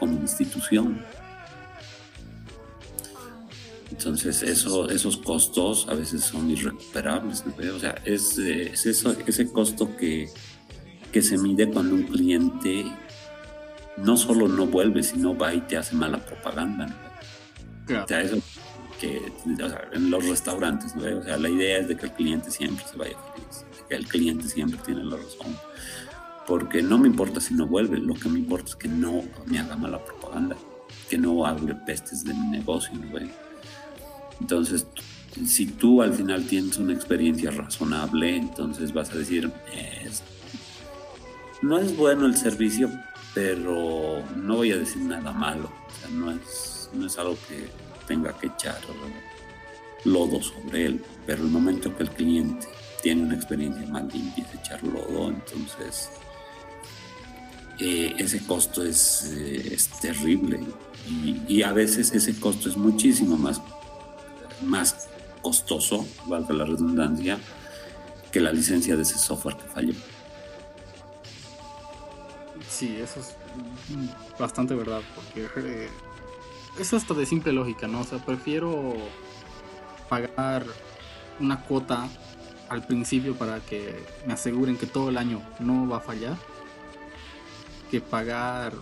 como institución. Entonces eso, esos costos a veces son irrecuperables. O sea, es, es eso, ese costo que, que se mide cuando un cliente no solo no vuelve, sino va y te hace mala propaganda. O sea, eso que en los restaurantes, o sea, la idea es de que el cliente siempre se vaya feliz, que el cliente siempre tiene la razón. Porque no me importa si no vuelve, lo que me importa es que no me haga mala propaganda, que no hable pestes de mi negocio, Entonces, si tú al final tienes una experiencia razonable, entonces vas a decir, no es bueno el servicio, pero no voy a decir nada malo. No es, no es algo que tenga que echar lodo sobre él, pero el momento que el cliente tiene una experiencia mal y empieza a echar lodo, entonces eh, ese costo es, eh, es terrible y, a veces ese costo es muchísimo más, más costoso, valga la redundancia, que la licencia de ese software que falló. Sí, eso es bastante verdad, porque eh, es hasta de simple lógica, ¿no? O sea, prefiero pagar una cuota al principio para que me aseguren que todo el año no va a fallar que pagar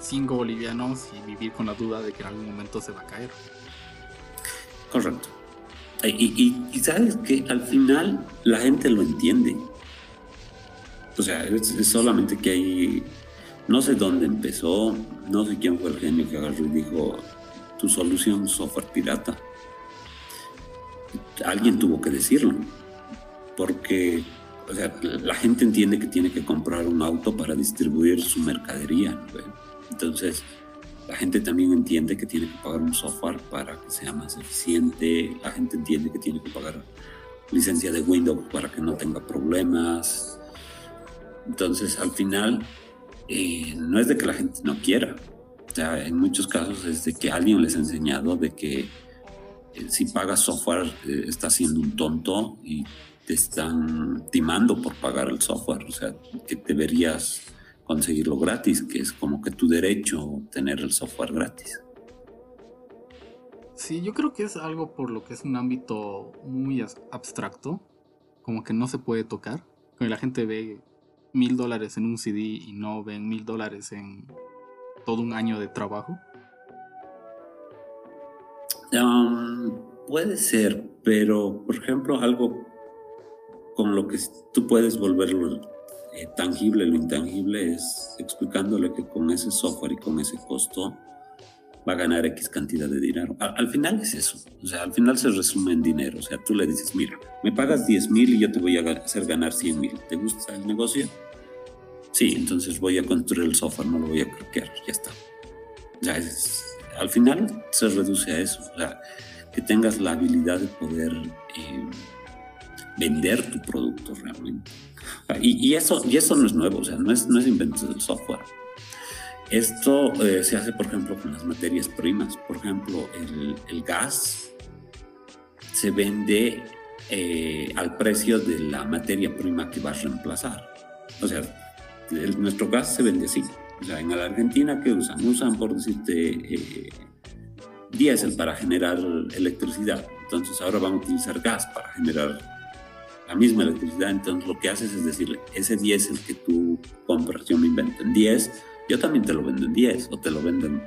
5 bolivianos y vivir con la duda de que en algún momento se va a caer. Correcto. Y, y, sabes que al final la gente lo entiende. O sea, es, solamente que hay, no sé dónde empezó, no sé quién fue el genio que agarró y dijo, tu solución software pirata. Alguien tuvo que decirlo, porque o sea, la gente entiende que tiene que comprar un auto para distribuir su mercadería. Entonces, la gente también entiende que tiene que pagar un software para que sea más eficiente. La gente entiende que tiene que pagar licencia de Windows para que no tenga problemas. Entonces, al final, eh, no es de que la gente no quiera. O sea, en muchos casos es de que alguien les ha enseñado de que eh, si pagas software eh, está siendo un tonto y te están timando por pagar el software, o sea, que deberías conseguirlo gratis, que es como que tu derecho tener el software gratis. Sí, yo creo que es algo por lo que es un ámbito muy abstracto, como que no se puede tocar, la gente ve mil dólares en un CD y no ven mil dólares en todo un año de trabajo. Um, puede ser, pero por ejemplo algo con lo que tú puedes volverlo eh, tangible, lo intangible es explicándole que con ese software y con ese costo va a ganar X cantidad de dinero. Al, final es eso, o sea, al final se resume en dinero, o sea, tú le dices, mira, me pagas 10 mil y yo te voy a hacer ganar 100 mil, ¿te gusta el negocio? Sí, entonces voy a construir el software, no lo voy a craquear, ya está. Ya es, al final se reduce a eso, o sea, que tengas la habilidad de poder... Eh, vender tu producto realmente. Y, eso, y eso no es nuevo, o sea, no es, no es invento del software. Esto eh, se hace, por ejemplo, con las materias primas. Por ejemplo, el, gas se vende eh, al precio de la materia prima que vas a reemplazar. O sea, nuestro gas se vende así. O sea, en la Argentina, ¿qué usan? Usan, por decirte, eh, diésel para generar electricidad. Entonces ahora van a utilizar gas para generar la misma electricidad. Entonces lo que haces es decirle, ese 10 el que tú compras, yo me invento en 10, yo también te lo vendo en 10 o te lo vendo en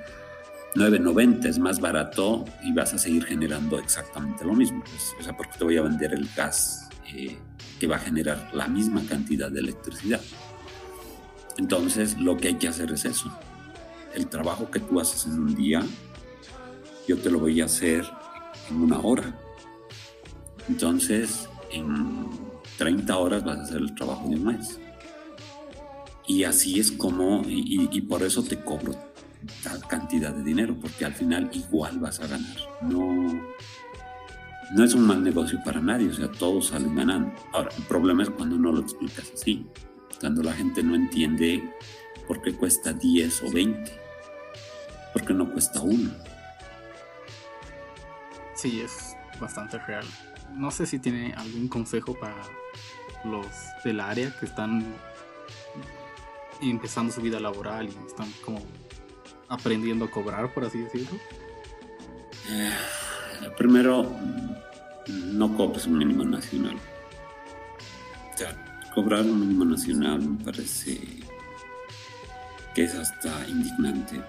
9.90, es más barato y vas a seguir generando exactamente lo mismo. Pues, o sea, porque te voy a vender el gas eh, que va a generar la misma cantidad de electricidad. Entonces lo que hay que hacer es eso. El trabajo que tú haces en un día, yo te lo voy a hacer en una hora. Entonces, en 30 horas vas a hacer el trabajo de un mes. Y así es como, y, por eso te cobro tal cantidad de dinero, porque al final igual vas a ganar. No, no es un mal negocio para nadie, o sea, todos salen ganando. Ahora, el problema es cuando no lo explicas así, cuando la gente no entiende por qué cuesta 10 o 20, por qué no cuesta uno. Sí, es bastante real no sé si tiene algún consejo para los del área que están empezando su vida laboral y están como aprendiendo a cobrar, por así decirlo. Eh, primero, no cobres un mínimo nacional. O cobrar un mínimo nacional me parece que es hasta indignante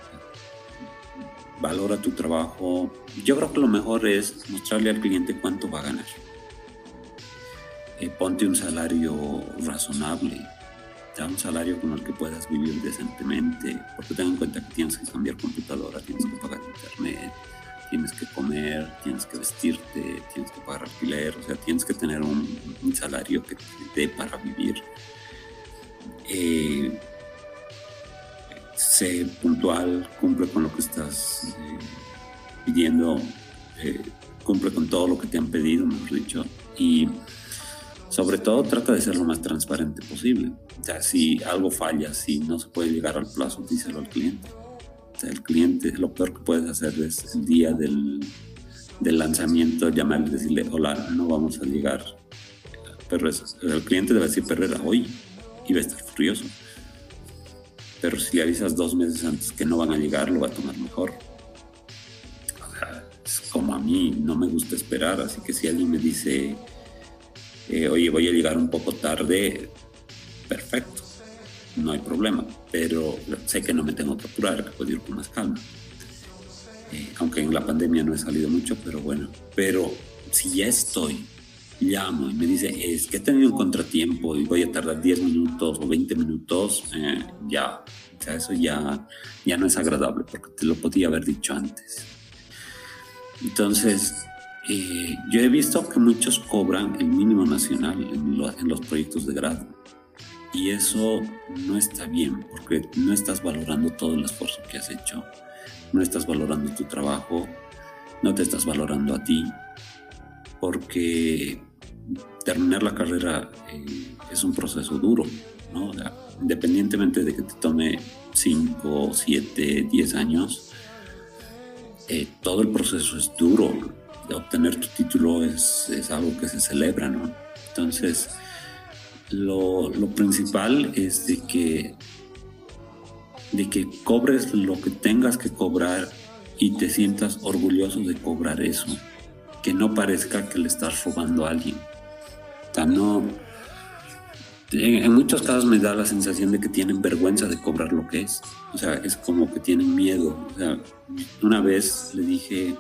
valora tu trabajo. Yo creo que lo mejor es mostrarle al cliente cuánto va a ganar. Eh, ponte un salario razonable, un salario con el que puedas vivir decentemente, porque ten en cuenta que tienes que cambiar computadora, tienes que pagar internet, tienes que comer, tienes que vestirte, tienes que pagar alquiler, o sea, tienes que tener un, salario que te dé para vivir. eh, sé puntual, cumple con lo que estás eh, pidiendo, eh, cumple con todo lo que te han pedido, mejor dicho, y sobre todo trata de ser lo más transparente posible. O sea, si algo falla, si no se puede llegar al plazo, díselo al cliente. O sea, el cliente, lo peor que puedes hacer es el día del, del lanzamiento llamarle y decirle, hola, no vamos a llegar. Pero el cliente debe decir, Perrera, hoy iba a estar furioso. Pero si le avisas dos meses antes que no van a llegar, lo va a tomar mejor. O sea, es como a mí, no me gusta esperar, así que si alguien me dice, eh, oye, voy a llegar un poco tarde, perfecto, no hay problema, pero sé que no me tengo que apurar, que puedo ir con más calma. Eh, aunque en la pandemia no he salido mucho, pero bueno, pero si ya estoy, llamo y me dice, es que he tenido un contratiempo y voy a tardar 10 minutos o 20 minutos, eh, ya, o sea, eso ya, ya no es agradable porque te lo podía haber dicho antes. Entonces, eh, yo he visto que muchos cobran el mínimo nacional en, los proyectos de grado. Y eso no está bien porque no estás valorando todo el esfuerzo que has hecho, no estás valorando tu trabajo, no te estás valorando a ti, porque terminar la carrera eh, es un proceso duro, ¿no? independientemente de que te tome 5, 7, 10 años, eh, todo el proceso es duro obtener tu título es, es, algo que se celebra, ¿no? Entonces, lo, lo, principal es de que, de que cobres lo que tengas que cobrar y te sientas orgulloso de cobrar eso. Que no parezca que le estás robando a alguien. O sea, no... En, en muchos casos me da la sensación de que tienen vergüenza de cobrar lo que es. O sea, es como que tienen miedo. O sea, una vez le dije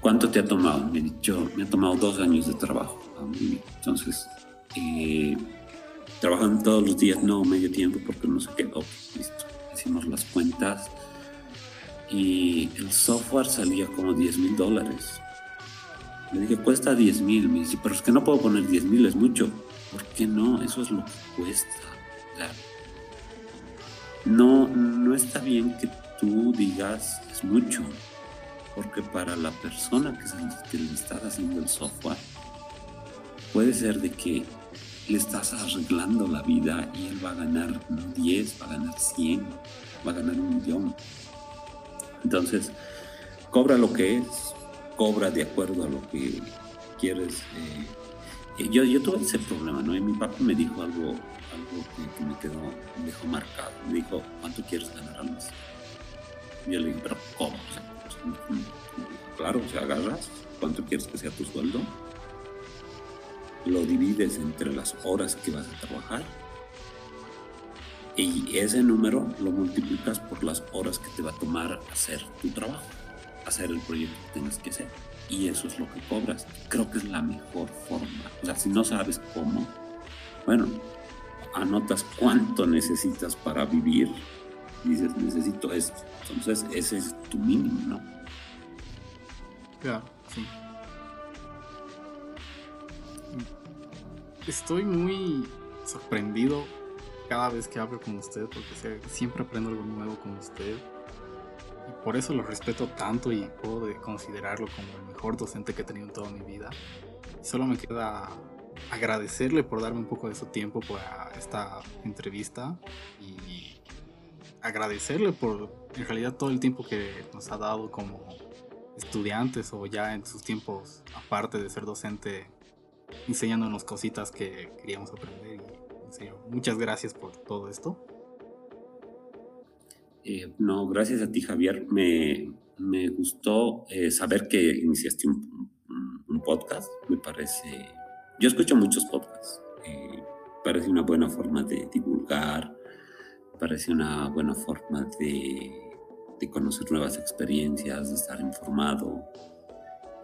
¿Cuánto te ha tomado? Me me ha tomado dos años de trabajo. Entonces, eh, trabajan todos los días, no medio tiempo, porque no se quedó. listo. Hicimos las cuentas y el software salía como 10 mil dólares. Le dije, cuesta 10 mil. Me dice, pero es que no puedo poner 10 mil, es mucho. ¿Por qué no? Eso es lo que cuesta. no, no está bien que tú digas, es mucho porque para la persona que, le está haciendo el software, puede ser de que le estás arreglando la vida y él va a ganar 10, va a ganar 100, va a ganar un millón. Entonces, cobra lo que es, cobra de acuerdo a lo que quieres. Eh, yo, yo tuve ese problema, ¿no? Mi papá me dijo algo, algo que, me quedó, me dejó marcado. Me dijo, ¿cuánto quieres ganar al mes? Yo le dije, pero ¿cómo? Claro, si agarras, ¿cuánto quieres que sea tu sueldo? Lo divides entre las horas que vas a trabajar y ese número lo multiplicas por las horas que te va a tomar hacer tu trabajo, hacer el proyecto que tienes que hacer. Y eso es lo que cobras. Creo que es la mejor forma. O sea, si no sabes cómo, bueno, anotas cuánto necesitas para vivir. Dices, necesito esto entonces ese es tu mínimo, ¿no? Claro, sí. Estoy muy sorprendido cada vez que hablo con usted porque siempre aprendo algo nuevo con usted. Y por eso lo respeto tanto y puedo considerarlo como el mejor docente que he tenido en toda mi vida. Solo me queda agradecerle por darme un poco de su tiempo para esta entrevista y agradecerle por en realidad todo el tiempo que nos ha dado como estudiantes o ya en sus tiempos aparte de ser docente enseñándonos cositas que queríamos aprender muchas gracias por todo esto. Eh, no gracias a ti Javier. Me, me gustó eh, saber que iniciaste un, un, podcast me parece yo escucho muchos podcasts eh, parece una buena forma de divulgar parece una buena forma de, conocer nuevas experiencias, de estar informado.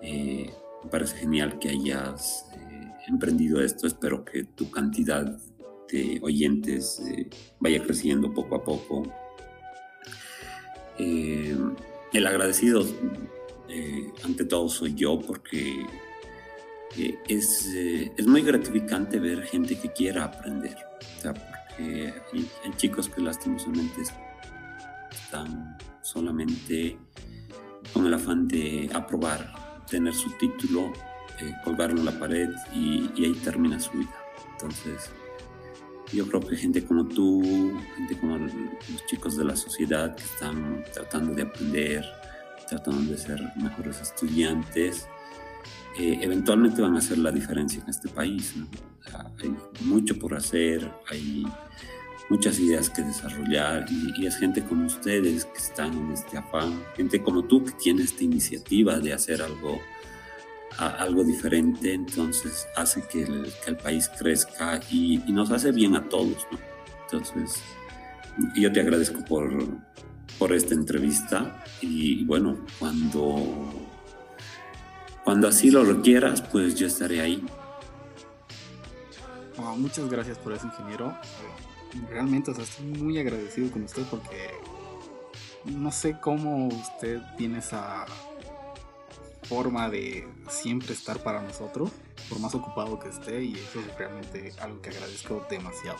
Eh, me parece genial que hayas eh, emprendido esto. Espero que tu cantidad de oyentes eh, vaya creciendo poco a poco. el agradecido ante todo soy yo porque es, es, muy gratificante ver gente que quiera aprender. Hay chicos que lastimosamente están solamente con el afán de aprobar, tener su título, eh, colgarlo en la pared y, y, ahí termina su vida. Entonces, yo creo que gente como tú, gente como los chicos de la sociedad que están tratando de aprender, tratando de ser mejores estudiantes, eh, eventualmente van a hacer la diferencia en este país. hay mucho por hacer, hay muchas ideas que desarrollar y, es gente como ustedes que están en este afán, gente como tú que tiene esta iniciativa de hacer algo, algo diferente, entonces hace que el, país crezca y, nos hace bien a todos. ¿no? Entonces, yo te agradezco por, por esta entrevista y bueno, cuando, cuando así lo requieras, pues yo estaré ahí. muchas gracias por eso, ingeniero. Realmente, estoy muy agradecido con usted porque no sé cómo usted tiene esa forma de siempre estar para nosotros, por más ocupado que esté, y eso es realmente algo que agradezco demasiado.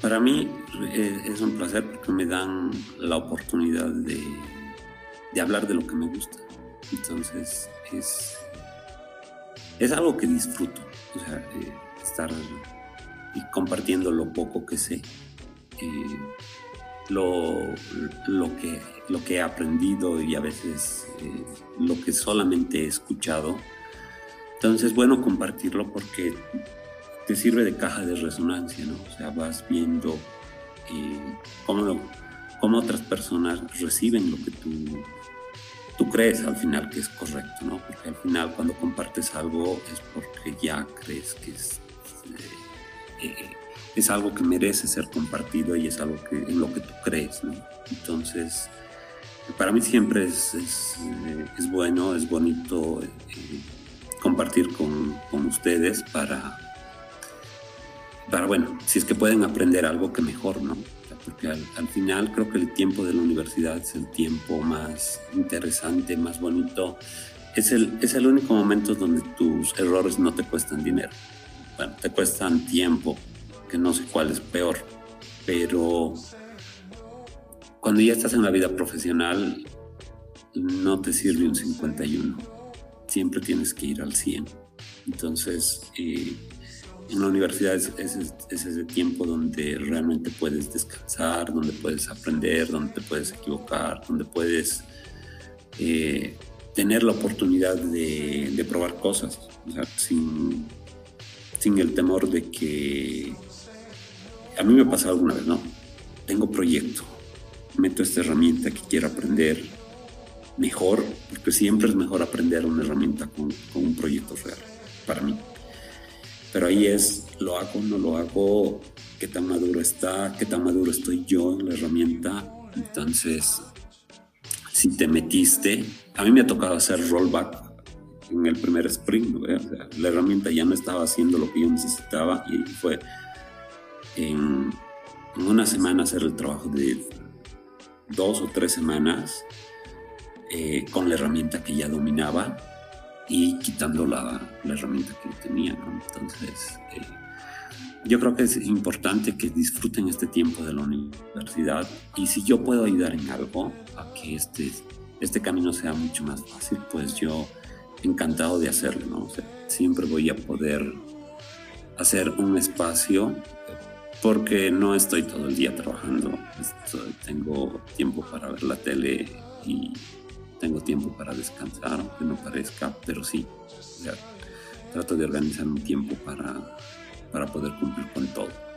Para mí eh, es un placer porque me dan la oportunidad de, de hablar de lo que me gusta. Entonces es, es algo que disfruto, o sea, eh, estar y compartiendo lo poco que sé, eh, lo, lo, que, lo que he aprendido y a veces lo que solamente he escuchado. Entonces, bueno, compartirlo porque te sirve de caja de resonancia, ¿no? O sea, vas viendo eh, cómo, cómo, otras personas reciben lo que tú, crees al final que es correcto, ¿no? Porque al final cuando compartes algo es porque ya crees que es, eh, eh, es algo que merece ser compartido y es algo que, en lo que tú crees, ¿no? Entonces, para mí siempre es, es, es bueno, es bonito compartir con, con ustedes para pero bueno, si es que pueden aprender algo que mejor, ¿no? Porque al, final creo que el tiempo de la universidad es el tiempo más interesante, más bonito. Es el, es el único momento donde tus errores no te cuestan dinero. Bueno, te cuestan tiempo, que no sé cuál es peor, pero cuando ya estás en la vida profesional, no te sirve un 51. Siempre tienes que ir al 100. Entonces, eh, en la universidad es, ese tiempo donde realmente puedes descansar, donde puedes aprender, donde te puedes equivocar, donde puedes eh, tener la oportunidad de, probar cosas, sin, sin el temor de que... A mí me ha pasado alguna vez, ¿no? Tengo proyecto, meto esta herramienta que quiero aprender mejor, porque siempre es mejor aprender una herramienta con un proyecto real, para mí. Pero ahí es, lo hago, no lo hago, qué tan maduro está, qué tan maduro estoy yo en la herramienta. Entonces, si te metiste, a mí me ha tocado hacer rollback en el primer sprint, la herramienta ya no estaba haciendo lo que yo necesitaba y fue en, una semana hacer el trabajo de dos o tres semanas eh, con la herramienta que ya dominaba y quitando la, la herramienta que tenía. Entonces, eh, yo creo que es importante que disfruten este tiempo de la universidad y si yo puedo ayudar en algo a que este, este camino sea mucho más fácil, pues yo encantado de hacerlo. ¿no? siempre voy a poder hacer un espacio porque no estoy todo el día trabajando, tengo tiempo para ver la tele y tengo tiempo para descansar, aunque no parezca, pero sí, trato de organizar un tiempo para, para poder cumplir con todo.